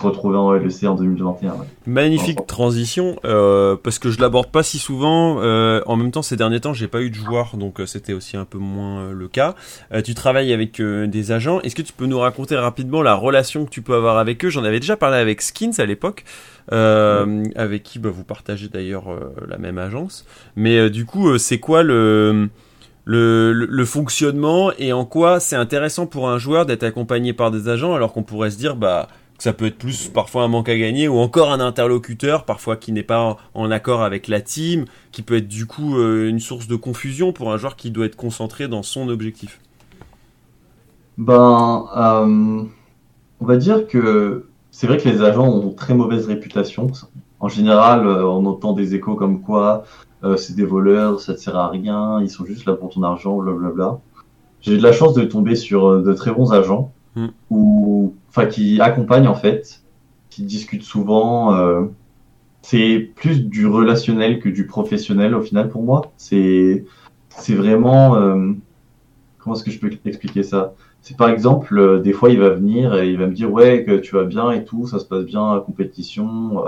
se retrouver en LEC en 2021. Magnifique transition, euh, parce que je l'aborde pas si souvent. Euh, en même temps, ces derniers temps, j'ai pas eu de joueurs, donc euh, c'était aussi un peu moins le cas. tu travailles avec des agents. Est-ce que tu peux nous raconter rapidement la relation que tu peux avoir avec eux? J'en avais déjà parlé avec Skins à l'époque. avec qui bah, vous partagez d'ailleurs la même agence. Mais du coup, c'est quoi le, le, le, fonctionnement et en quoi c'est intéressant pour un joueur d'être accompagné par des agents alors qu'on pourrait se dire bah ça peut être plus parfois un manque à gagner ou encore un interlocuteur parfois qui n'est pas en, accord avec la team, qui peut être du coup euh, une source de confusion pour un joueur qui doit être concentré dans son objectif. Ben, euh, on va dire que c'est vrai que les agents ont très mauvaise réputation. En général, euh, on entend des échos comme quoi c'est des voleurs, ça ne sert à rien, ils sont juste là pour ton argent, blablabla. J'ai eu de la chance de tomber sur de très bons agents Mm. Enfin qui accompagnent en fait, qui discutent souvent. Euh, c'est plus du relationnel que du professionnel au final pour moi. C'est c'est vraiment euh, comment est-ce que je peux expliquer ça? C'est par exemple euh, des fois il va venir et il va me dire ouais que tu vas bien et tout, ça se passe bien la compétition.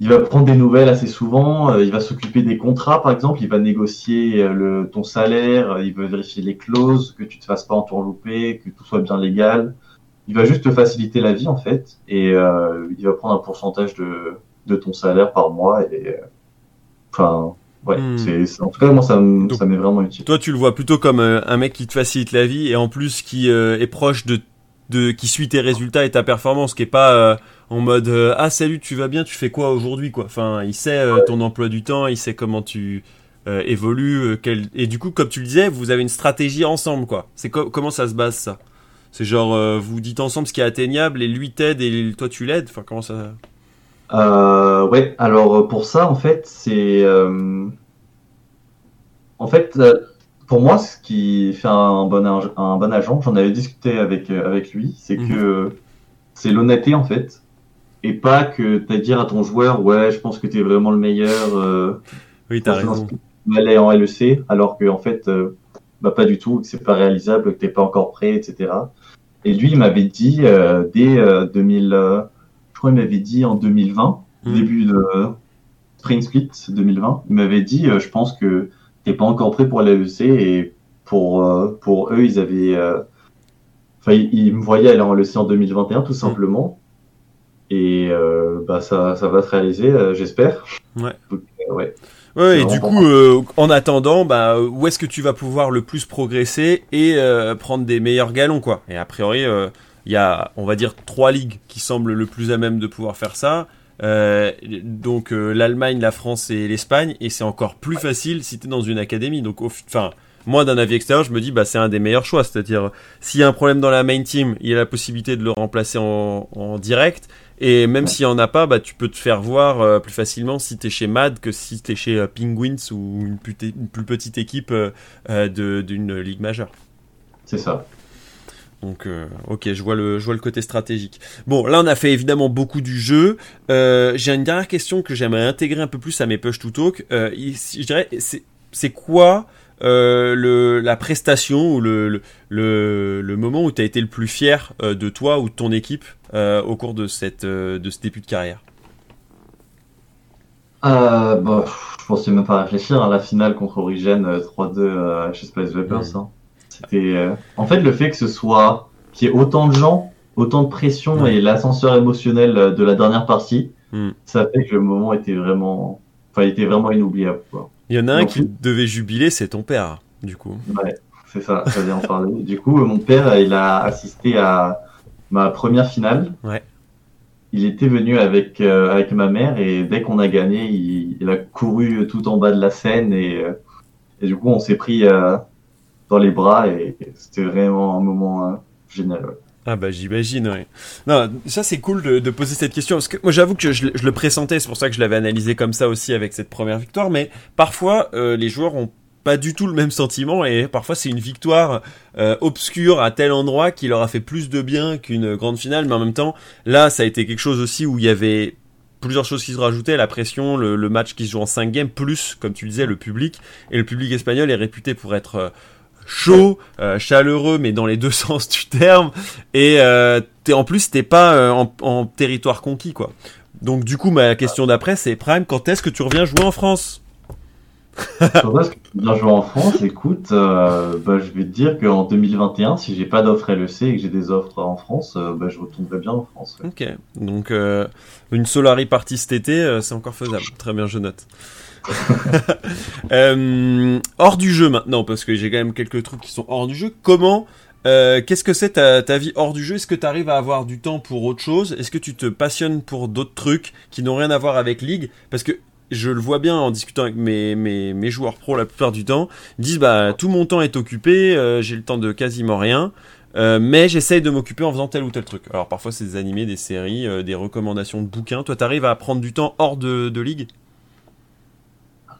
Il va prendre des nouvelles assez souvent, il va s'occuper des contrats par exemple, il va négocier ton salaire, il va vérifier les clauses, que tu te fasses pas entourlouper, que tout soit bien légal. Il va juste te faciliter la vie en fait et il va prendre un pourcentage de, de ton salaire par mois et enfin ouais, hmm. c'est en tout cas moi ça m'est vraiment utile. Toi tu le vois plutôt comme un mec qui te facilite la vie et en plus qui est proche de de qui suit tes résultats et ta performance qui est pas en mode euh, ah salut tu vas bien tu fais quoi aujourd'hui quoi enfin il sait euh, ton emploi du temps il sait comment tu euh, évolues quel... et du coup comme tu le disais vous avez une stratégie ensemble quoi c'est comment ça se base ça? C'est genre vous dites ensemble ce qui est atteignable et lui t'aide et toi tu l'aides. Enfin comment ça ouais. Alors pour ça en fait c'est en fait pour moi ce qui fait un bon un bon agent j'en avais discuté avec avec lui c'est mhm. que c'est l'honnêteté en fait. Et pas que tu à dire à ton joueur ouais je pense que tu es vraiment le meilleur euh, oui t'as raison. aller en LEC alors que en fait euh, bah pas du tout que c'est pas réalisable que t'es pas encore prêt etc et lui il m'avait dit euh, dès 2000 euh, je crois il m'avait dit en 2020 hmm. début de Spring Split 2020 il m'avait dit je pense que t'es pas encore prêt pour l'LEC et pour pour eux ils avaient enfin ils, me voyaient aller en LEC en 2021 tout hmm. simplement et euh, bah ça, ça va se réaliser, euh, j'espère. Ouais. Euh, ouais. Ouais, et du coup, en attendant, bah, où est-ce que tu vas pouvoir le plus progresser et prendre des meilleurs galons, quoi Et a priori, il y a, on va dire, trois ligues qui semblent le plus à même de pouvoir faire ça. donc l'Allemagne, la France et l'Espagne, et c'est encore plus facile si tu es dans une académie. Donc, enfin, moi d'un avis extérieur, je me dis bah c'est un des meilleurs choix. C'est-à-dire s'il y a un problème dans la main team, il y a la possibilité de le remplacer en, en direct. Et même s'il n'y en a pas, bah, tu peux te faire voir euh, plus facilement si tu es chez MAD que si tu es chez euh, Penguins ou une, plus, petite équipe euh, d'une ligue majeure. C'est ça. Donc, ok, je vois, le, je vois le côté stratégique. Bon, là, on a fait évidemment beaucoup du jeu. J'ai une dernière question que j'aimerais intégrer un peu plus à mes push to talk. je dirais, c'est quoi euh, le, la prestation ou le, le, le, moment où tu as été le plus fier euh, de toi ou de ton équipe euh, au cours de, cette, de ce début de carrière? Bah, Je pensais même pas réfléchir à la finale contre Origin 3-2 chez Space Vapors. Hein. C'était, en fait, le fait que ce soit qu'il y ait autant de gens, autant de pression et l'ascenseur émotionnel de la dernière partie, hmm. ça fait que le moment était vraiment, enfin, était vraiment inoubliable. Quoi. Il y en a un qui devait jubiler, c'est ton père, du coup. Ouais. c'est ça, j'allais en parler. Du coup, mon père, il a assisté à ma première finale. Ouais. Il était venu avec, euh, avec ma mère et dès qu'on a gagné, il, il a couru tout en bas de la scène et, euh, et du coup, on s'est pris euh, dans les bras et c'était vraiment un moment euh, génial. ouais. Ah bah j'imagine, ouais. Non, ça c'est cool de, de poser cette question, parce que moi j'avoue que je, le pressentais, c'est pour ça que je l'avais analysé comme ça aussi avec cette première victoire, mais parfois euh, les joueurs ont pas du tout le même sentiment et parfois c'est une victoire euh, obscure à tel endroit qui leur a fait plus de bien qu'une grande finale, mais en même temps là ça a été quelque chose aussi où il y avait plusieurs choses qui se rajoutaient, la pression, le, match qui se joue en 5 games, plus comme tu disais le public, et le public espagnol est réputé pour être euh, chaud, euh, chaleureux, mais dans les deux sens du terme. Et euh, en plus t'es pas euh, en, en territoire conquis quoi. Donc du coup ma question d'après c'est Prime, quand est-ce que tu reviens jouer en France? Quand est-ce que tu viens jouer en France? Écoute, euh, bah, je vais te dire qu'en 2021, si j'ai pas d'offre LEC et que j'ai des offres en France, bah, je retournerai bien en France. ouais. Ok. Donc une Solari partie cet été, c'est encore faisable. Très bien, je note. Euh, hors du jeu maintenant, parce que j'ai quand même quelques trucs qui sont hors du jeu. Comment euh, Qu'est-ce que c'est ta, vie hors du jeu? Est-ce que tu arrives à avoir du temps pour autre chose? Est-ce que tu te passionnes pour d'autres trucs qui n'ont rien à voir avec League? Parce que je le vois bien en discutant avec mes, joueurs pro la plupart du temps. Ils disent bah tout mon temps est occupé, euh, j'ai le temps de quasiment rien. Mais j'essaye de m'occuper en faisant tel ou tel truc. Alors parfois c'est des animés, des séries, des recommandations de bouquins. Toi t'arrives à prendre du temps hors de, de League?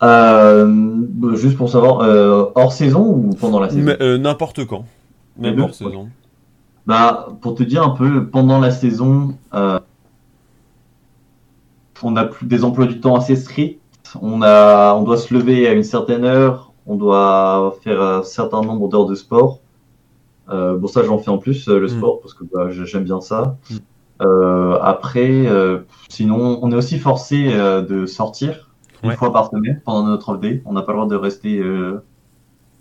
Euh, juste pour savoir, euh, hors saison ou pendant la saison euh, N'importe quand. Même hors saison. Bah, pour te dire un peu, pendant la saison, on a plus des emplois du temps assez stricts. On a, on doit se lever à une certaine heure. On doit faire un certain nombre d'heures de sport. Bon, ça, j'en fais en plus le Mm. sport parce que bah, j'aime bien ça. Mm. Après, sinon, on est aussi forcé de sortir une Ouais. fois par semaine pendant notre off day. On n'a pas le droit de rester euh,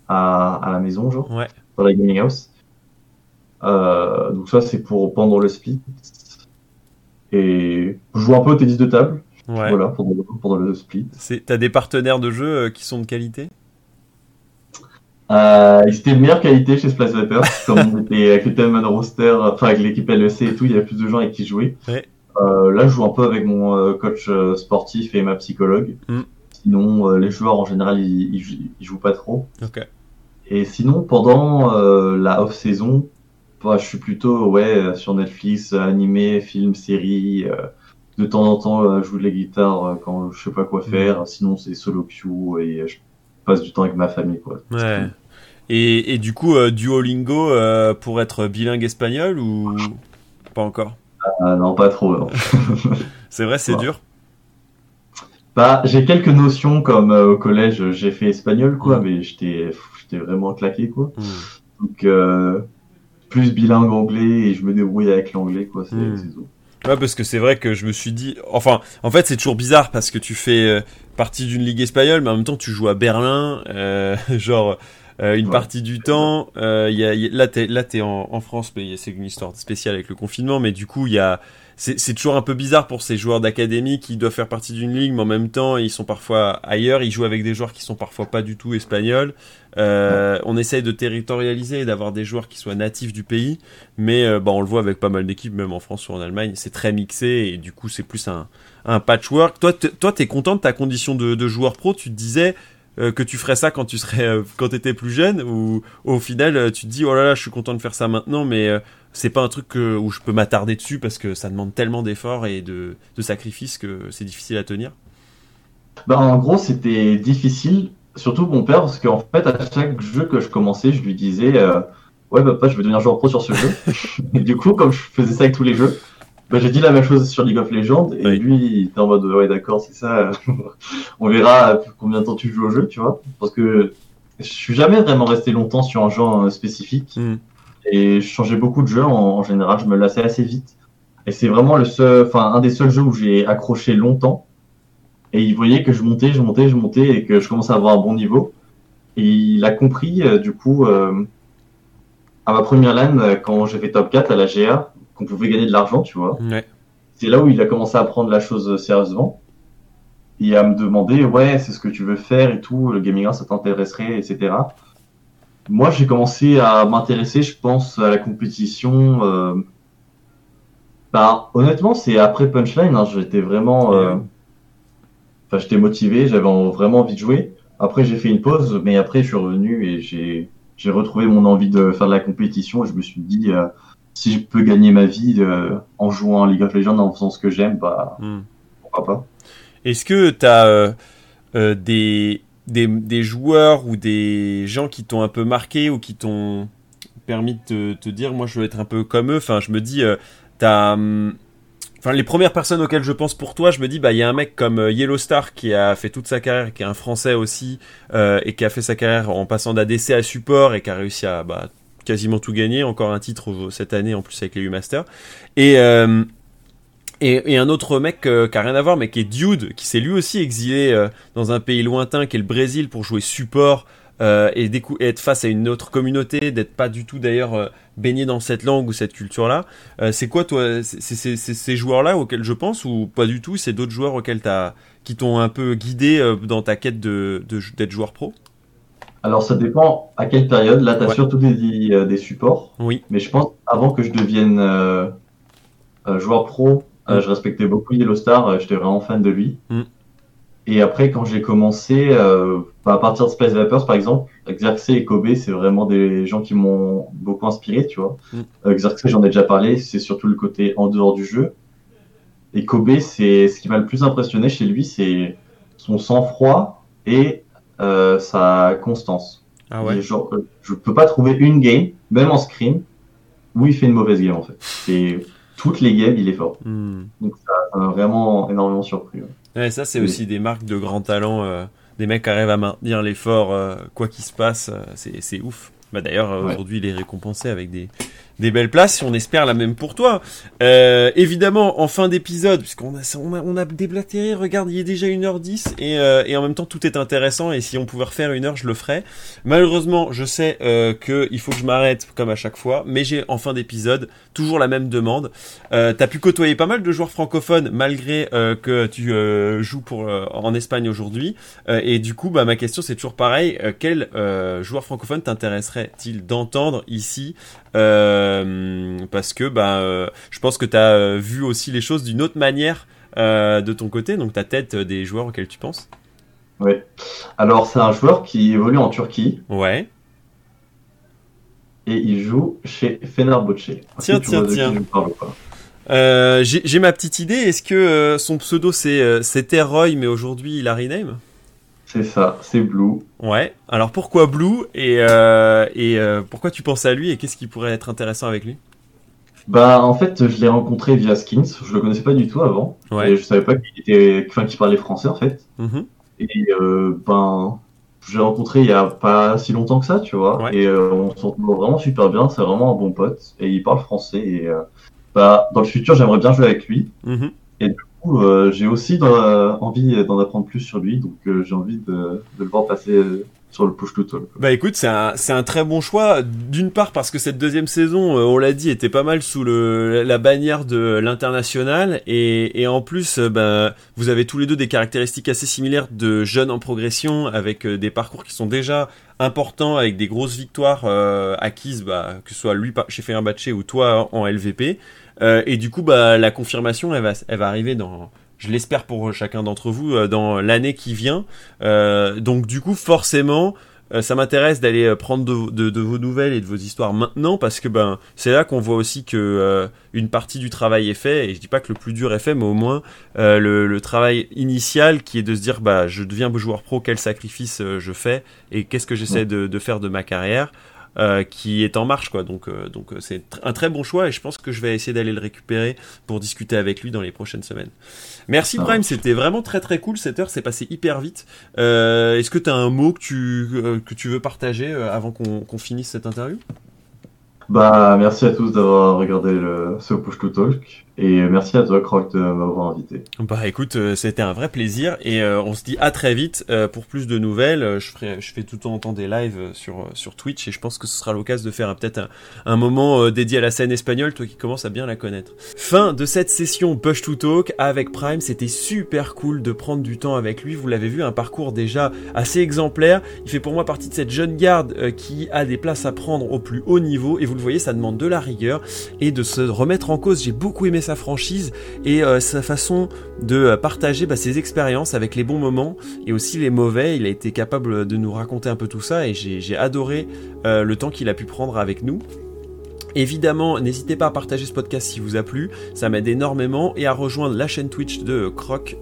à, à la maison, genre Ouais. dans la gaming house. Euh, donc ça c'est pour pendant le split. Et je joue un peu au tennis de table, Ouais. voilà, pendant, le- pendant le split. T'as des partenaires de jeu euh, qui sont de qualité? Euh, et c'était de meilleure qualité chez Splash Vapor, comme on était avec le Telman roster, enfin avec l'équipe LEC et tout, il y avait plus de gens avec qui jouer. Ouais. Euh, là je joue un peu avec mon euh, coach euh, sportif et ma psychologue. Mm. Sinon les joueurs en général ils, ils, jou- ils jouent pas trop. Et sinon, pendant la off-saison, bah, je suis plutôt ouais, sur Netflix, animé, film, série. de temps en temps, je joue de la guitare quand je sais pas quoi faire. Sinon, c'est solo queue et je passe du temps avec ma famille. Quoi. Ouais. Et, et du coup, euh, Duolingo euh, pour être bilingue espagnol ou pas encore? Ah, non, pas trop. non. C'est vrai, c'est Ouais. dur. bah, j'ai quelques notions comme euh, au collège, j'ai fait espagnol, quoi, Mm. mais j'étais j'étais vraiment claqué. quoi. Hmm. Donc, euh, plus bilingue anglais et je me débrouille avec l'anglais. quoi. C'est Mm. c'est tout. Ouais, parce que c'est vrai que je me suis dit. Enfin, en fait, c'est toujours bizarre parce que tu fais euh, partie d'une ligue espagnole, mais en même temps, tu joues à Berlin, genre. Euh, une Ouais. partie du temps, euh, y a, il y a- là t'es là en, en France, mais c'est une histoire spéciale avec le confinement. Mais du coup, il y a c'est toujours un peu bizarre pour ces joueurs d'académie qui doivent faire partie d'une ligue, mais en même temps, ils sont parfois ailleurs. Ils jouent avec des joueurs qui sont parfois pas du tout espagnols. Euh, On essaye de territorialiser et d'avoir des joueurs qui soient natifs du pays, mais euh, bah, on le voit avec pas mal d'équipes, même en France ou en Allemagne, c'est très mixé et du coup c'est plus un, un patchwork. Toi, t'es content de ta condition de, de joueur pro Tu te disais euh, que tu ferais ça quand tu serais euh, quand t'étais plus jeune ou au final euh, tu te dis oh là là je suis content de faire ça maintenant mais c'est pas un truc où je peux m'attarder dessus parce que ça demande tellement d'efforts et de, de sacrifices que c'est difficile à tenir? Bah, en gros, c'était difficile, surtout mon père, parce qu'en fait, à chaque jeu que je commençais, je lui disais Ouais, papa, je veux devenir joueur pro sur ce jeu. et du coup, comme je faisais ça avec tous les jeux, bah, j'ai dit la même chose sur League of Legends, et Oui. lui, il était en mode Ouais, d'accord, c'est ça, on verra combien de temps tu joues au jeu, tu vois. Parce que je suis jamais vraiment resté longtemps sur un jeu euh, spécifique, Mm. et je changeais beaucoup de jeux en, en général, je me lassais assez vite. Et c'est vraiment le seul, enfin, un des seuls jeux où j'ai accroché longtemps. Et il voyait que je montais, je montais, je montais et que je commençais à avoir un bon niveau. Et il a compris, euh, du coup, euh, à ma première LAN, quand j'ai fait top 4 à la GA, qu'on pouvait gagner de l'argent, tu vois. Ouais. C'est là où il a commencé à prendre la chose sérieusement. Et à me demander, ouais, c'est ce que tu veux faire et tout, le gaming ça t'intéresserait, etc. moi, j'ai commencé à m'intéresser, je pense, à la compétition. Euh... Bah, honnêtement, c'est après Punchline. Hein, j'étais vraiment, euh... enfin, j'étais motivé, j'avais vraiment envie de jouer. Après, j'ai fait une pause, mais après, je suis revenu et j'ai j'ai retrouvé mon envie de faire de la compétition. Et je me suis dit, euh, si je peux gagner ma vie euh, en jouant à League of Legends, en faisant ce que j'aime, bah hmm. pourquoi pas. Est-ce que tu as euh, euh, des, des, des, joueurs ou des gens qui t'ont un peu marqué ou qui t'ont permis de te, te, dire, moi je veux être un peu comme eux? Enfin, je me dis, t'as. Hum, enfin, les premières personnes auxquelles je pense pour toi, je me dis, bah, il y a un mec comme Yellow Star qui a fait toute sa carrière, qui est un Français aussi, euh, et qui a fait sa carrière en passant d'ADC à support et qui a réussi à bah, quasiment tout gagner, encore un titre cette année en plus avec les U-Masters. Et, euh, et, un autre mec euh, qui a rien à voir, mais qui est Dude, qui s'est lui aussi exilé euh, dans un pays lointain, qui est le Brésil, pour jouer support et, être face à une autre communauté, d'être pas du tout d'ailleurs baigné dans cette langue ou cette culture-là. c'est quoi toi, c'est ces joueurs-là auxquels je pense ou pas du tout C'est d'autres joueurs auxquels as, qui t'ont un peu guidé dans ta quête d'être de, joueur pro? Alors ça dépend à quelle période. Là, tu as ouais. surtout des, des, supports. Oui. Mais je pense avant que je devienne euh, joueur pro, euh, je respectais beaucoup Yellow Star, euh, j'étais vraiment fan de lui. Mm. Et après, quand j'ai commencé, euh, à partir de Space Vapors, par exemple, Xerxes et Kobe, c'est vraiment des gens qui m'ont beaucoup inspiré, tu vois. Mm. Euh, Xerxes, j'en ai déjà parlé, c'est surtout le côté en dehors du jeu. Et Kobe, c'est ce qui m'a le plus impressionné chez lui, c'est son sang-froid et euh, sa constance. Ah ouais. genre, je peux pas trouver une game, même en scrim, où il fait une mauvaise game en fait. Toutes les games, il est fort. Mm. Donc ça m'a vraiment énormément surpris. Ouais, ça, c'est oui. aussi des marques de grand talent. Euh, des mecs qui arrivent à maintenir l'effort, euh, quoi qu'il se passe. Euh, c'est ouf. Bah, D'ailleurs, aujourd'hui, il est récompensé avec des, des belles places. On espère la même pour toi. Euh, évidemment, en fin d'épisode, puisqu'on a, on a, on a déblatéré, regarde, il est déjà 1h10 et, euh, et en même temps, tout est intéressant. Et si on pouvait refaire une heure, je le ferais. Malheureusement, je sais euh, qu'il faut que je m'arrête comme à chaque fois, mais j'ai en fin d'épisode toujours la même demande. Euh, T'as pu côtoyer pas mal de joueurs francophones malgré euh, que tu euh, joues pour en Espagne aujourd'hui. Et du coup, bah, ma question c'est toujours pareil. Quel joueur francophone t'intéresserait-il d'entendre ici? Parce que bah, euh, je pense que tu as euh, vu aussi les choses d'une autre manière euh, de ton côté, donc ta tête des joueurs auxquels tu penses? Oui. Alors c'est un joueur qui évolue en Turquie. Ouais. Et il joue chez Fenerbahçe. Tiens, tiens, tiens. Euh, J'ai ma petite idée. Est-ce que euh, son pseudo c'est c'était Roy, mais aujourd'hui il a rename? C'est ça, c'est Blue. Ouais. Alors pourquoi Blue et, euh, et euh, pourquoi tu penses à lui et qu'est-ce qui pourrait être intéressant avec lui? Bah en fait je l'ai rencontré via Skins. Je le connaissais pas du tout avant. Ouais. Et je savais pas qu'il était, enfin qu'il parlait français en fait. mm -hmm. Et euh, ben je l'ai rencontré il y a pas si longtemps que ça, tu vois. Ouais. Et on s'entend vraiment super bien. C'est vraiment un bon pote et il parle français. Et bah dans le futur j'aimerais bien jouer avec lui. Mm -hmm. Et du coup, euh, j'ai aussi euh, envie d'en apprendre plus sur lui, donc euh, j'ai envie de, le voir passer sur le push to talk. Bah écoute, c'est un, un très bon choix. D'une part parce que cette deuxième saison, on l'a dit, était pas mal sous le, la bannière de l'international, et, et en plus, bah, vous avez tous les deux des caractéristiques assez similaires de jeunes en progression, avec des parcours qui sont déjà importants, avec des grosses victoires acquises, bah, que ce soit lui chez Fenerbahçe ou toi en LVP. Euh, et du coup, bah, la confirmation, elle va, elle va arriver dans, je l'espère pour chacun d'entre vous, euh, dans l'année qui vient. Euh, donc du coup, forcément, ça m'intéresse d'aller prendre de, de, de, vos nouvelles et de vos histoires maintenant parce que ben c'est là qu'on voit aussi que euh, une partie du travail est fait. Et je dis pas que le plus dur est fait mais au moins euh, le, le, travail initial qui est de se dire bah je deviens joueur pro quel sacrifice euh, je fais et qu'est-ce que j'essaie de, de, faire de ma carrière euh, qui est en marche quoi. Donc euh, donc c'est un très bon choix et je pense que je vais essayer d'aller le récupérer pour discuter avec lui dans les prochaines semaines. Merci ah, Prime c'était vraiment très très cool. Cette heure c'est passé hyper vite. Euh, est-ce que tu as un mot que tu que tu veux partager avant qu'on qu finisse cette interview? Bah, merci à tous d'avoir regardé le, ce Push to Talk. Et merci à toi, Croc, de m'avoir invité. Bah écoute, euh, c'était un vrai plaisir et euh, on se dit à très vite euh, pour plus de nouvelles. je fais tout le temps des lives sur sur Twitch et je pense que ce sera l'occasion de faire peut-être un, un, moment dédié à la scène espagnole, toi qui commences à bien la connaître. Fin de cette session Push to Talk avec Prime. C'était super cool de prendre du temps avec lui. Vous l'avez vu, un parcours déjà assez exemplaire. Il fait pour moi partie de cette jeune garde qui a des places à prendre au plus haut niveau et vous le voyez, ça demande de la rigueur et de se remettre en cause. J'ai beaucoup aimé sa franchise et euh, sa façon de euh, partager bah, ses expériences avec les bons moments et aussi les mauvais. Il a été capable de nous raconter un peu tout ça et j'ai adoré euh, le temps qu'il a pu prendre avec nous. Évidemment, n'hésitez pas à partager ce podcast si vous a plu, ça m'aide énormément et à rejoindre la chaîne Twitch de Croc,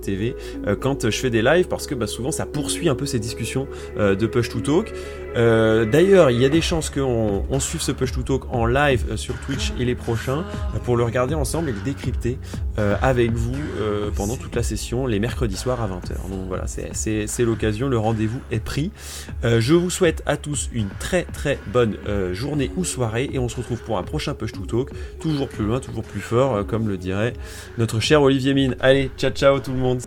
TV quand je fais des lives parce que bah, souvent ça poursuit un peu ces discussions de Push to Talk. D'ailleurs, il y a des chances qu'on on suive ce Push to Talk en live sur Twitch et les prochains pour le regarder ensemble et le décrypter avec vous pendant toute la session les mercredis soirs à 20h. Donc voilà, c'est l'occasion, le rendez-vous est pris. je vous souhaite à tous une très très bonne journée ou soirée et on se retrouve pour un prochain Push to Talk, toujours plus loin, toujours plus fort, euh, comme le dirait notre cher Olivier Mine. Allez, ciao ciao tout le monde